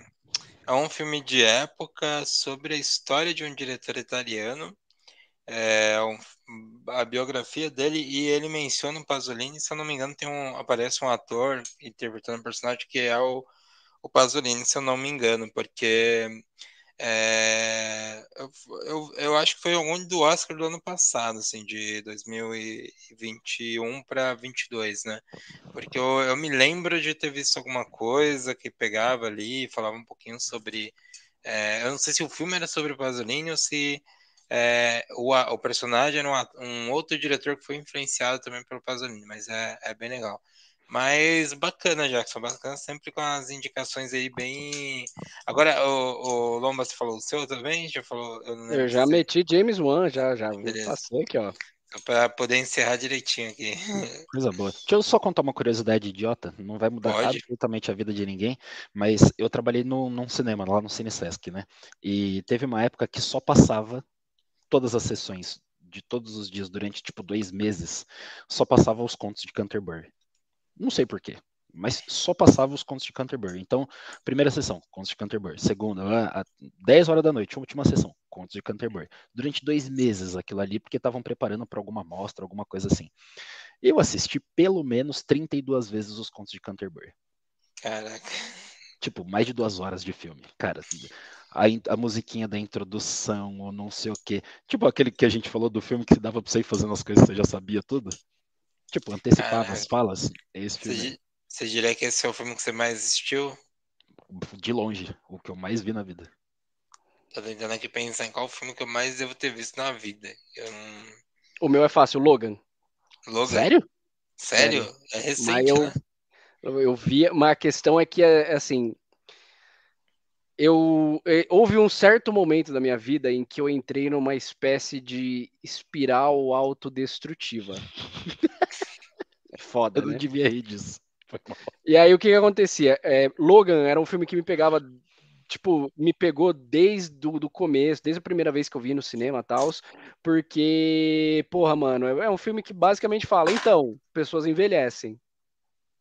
é um filme de época sobre a história de um diretor italiano, é um, a biografia dele, e ele menciona o Pasolini, se eu não me engano, tem um, aparece um ator interpretando um personagem que é o, o Pasolini, se eu não me engano, porque é, eu, eu, eu, acho que foi algum do Oscar do ano passado, assim, de 2021 para 22, né? Porque eu, eu me lembro de ter visto alguma coisa que pegava ali, falava um pouquinho sobre. É, eu não sei se o filme era sobre o Pasolini ou se é, o, o personagem era um, um, outro diretor que foi influenciado também pelo Pasolini, mas é, é bem legal. Mas bacana, Jackson, bacana sempre com as indicações aí bem. Agora, o, o Lomba, você falou o seu também? Já falou? Eu, eu já meti James Wan, já, já passei aqui, ó. Para poder encerrar direitinho aqui. Coisa boa. Deixa eu só contar uma curiosidade idiota, não vai mudar Pode. absolutamente a vida de ninguém, mas eu trabalhei no, num cinema, lá no Cine Sesc, né? E teve uma época que só passava todas as sessões de todos os dias durante tipo dois meses, só passava os contos de Canterbury. Não sei porquê, mas só passava os contos de Canterbury. Então, primeira sessão, contos de Canterbury. Segunda, às 10 horas da noite, última sessão, contos de Canterbury. Durante dois meses aquilo ali, porque estavam preparando para alguma mostra, alguma coisa assim. Eu assisti pelo menos 32 vezes os contos de Canterbury. Caraca. Tipo, mais de duas horas de filme. Cara, a, a, musiquinha da introdução, ou não sei o quê. Tipo aquele que a gente falou do filme que dava pra você ir fazendo as coisas, você já sabia tudo. Tipo, antecipava as falas. É esse filme. Você, você diria que esse é o filme que você mais assistiu? De longe, o que eu mais vi na vida. Tô tentando aqui pensar em qual filme que eu mais devo ter visto na vida. Não... O meu é fácil, Logan. Logan? Sério? Sério? Sério. É recente, eu, né? Eu vi, mas a questão é que, é, é assim, eu, eu, houve um certo momento da minha vida em que eu entrei numa espécie de espiral autodestrutiva. foda, eu né? não devia rir disso. E aí o que, que acontecia? É, Logan era um filme que me pegava, tipo, me pegou desde o do começo, desde a primeira vez que eu vi no cinema e tal, porque, porra, mano, é, é um filme que basicamente fala, então, pessoas envelhecem.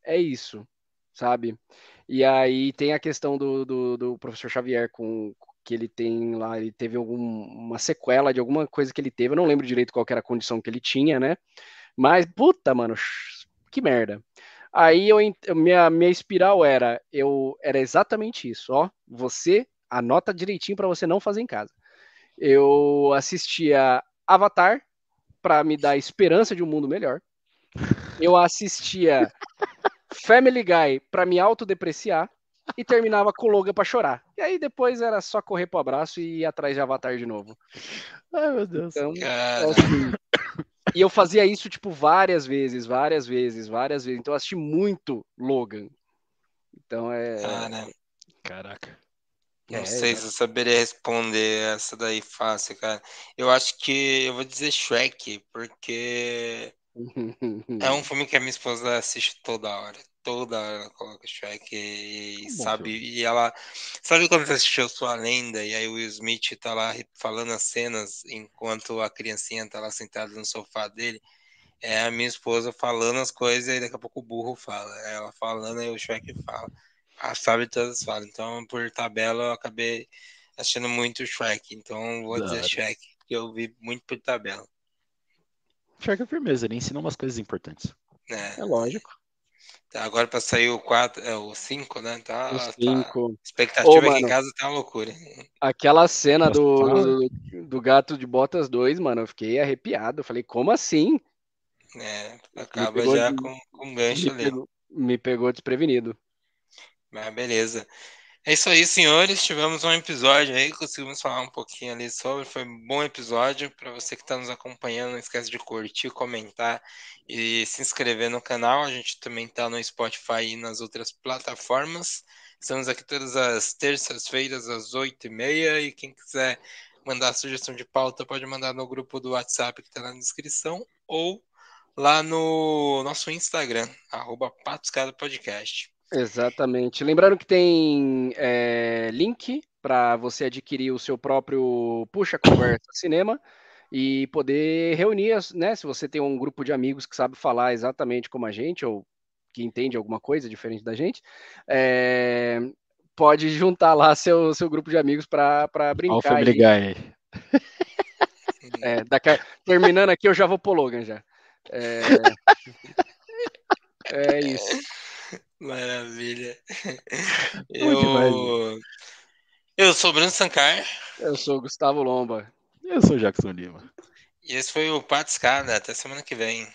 é isso, sabe? E aí tem a questão do, do, do professor Xavier com que ele tem lá, ele teve alguma sequela de alguma coisa que ele teve, eu não lembro direito qual era a condição que ele tinha, né? Mas, puta, mano, que merda. Aí eu, minha, minha espiral era, eu era exatamente isso, ó. Você anota direitinho para você não fazer em casa. Eu assistia Avatar para me dar esperança de um mundo melhor. Eu assistia Family Guy para me autodepreciar e terminava com Logan para chorar. E aí depois era só correr pro abraço e ir atrás de Avatar de novo. Ai, meu Deus. Então, assim, e eu fazia isso, tipo, várias vezes, várias vezes, várias vezes. Então eu assisti muito Logan. Então é. Ah, né? Caraca. Não é, sei se eu saberia responder essa daí fácil, cara. Eu acho que eu vou dizer Shrek, porque é um filme que a minha esposa assiste toda hora. Toda hora ela coloca Shrek e, tá sabe, filme. e ela. Sabe quando você assistiu Sua Lenda e aí o Will Smith tá lá falando as cenas enquanto a criancinha tá lá sentada no sofá dele? É a minha esposa falando as coisas e daqui a pouco o burro fala. Ela falando e o Shrek fala. A sabe todas falam. Então, por tabela, eu acabei achando muito Shrek. Então, vou dizer Shrek, porque eu vi muito por tabela. Shrek é firmeza, ele ensina umas coisas importantes. É, é lógico. Tá, agora para sair o 4, é, o 5, né? Tá, o 5. Tá, expectativa Ô, aqui mano, em casa tá uma loucura. Aquela cena do, do, do, gato de botas 2, mano, eu fiquei arrepiado. Eu falei, como assim? É, acaba já de, com, com gancho me ali. Pegou, me pegou desprevenido. Mas beleza. É isso aí, senhores. Tivemos um episódio aí, conseguimos falar um pouquinho ali sobre. Foi um bom episódio. Para você que está nos acompanhando, não esquece de curtir, comentar e se inscrever no canal. A gente também está no Spotify e nas outras plataformas. Estamos aqui todas as terças-feiras, às oito e meia. E quem quiser mandar sugestão de pauta, pode mandar no grupo do WhatsApp que está na descrição ou lá no nosso Instagram, arroba Podcast. Exatamente. Lembrando que tem é, link para você adquirir o seu próprio Puxa Conversa Cinema e poder reunir, né? Se você tem um grupo de amigos que sabe falar exatamente como a gente, ou que entende alguma coisa diferente da gente, é, pode juntar lá seu, seu grupo de amigos para brincar. Alfa brigar aí. É, daqui, terminando aqui, eu já vou pro Logan já. É, é isso. Maravilha. Eu... eu sou Bruno Sankar. Eu sou Gustavo Lomba. Eu sou Jackson Lima. E esse foi o Pato Escada. Até semana que vem.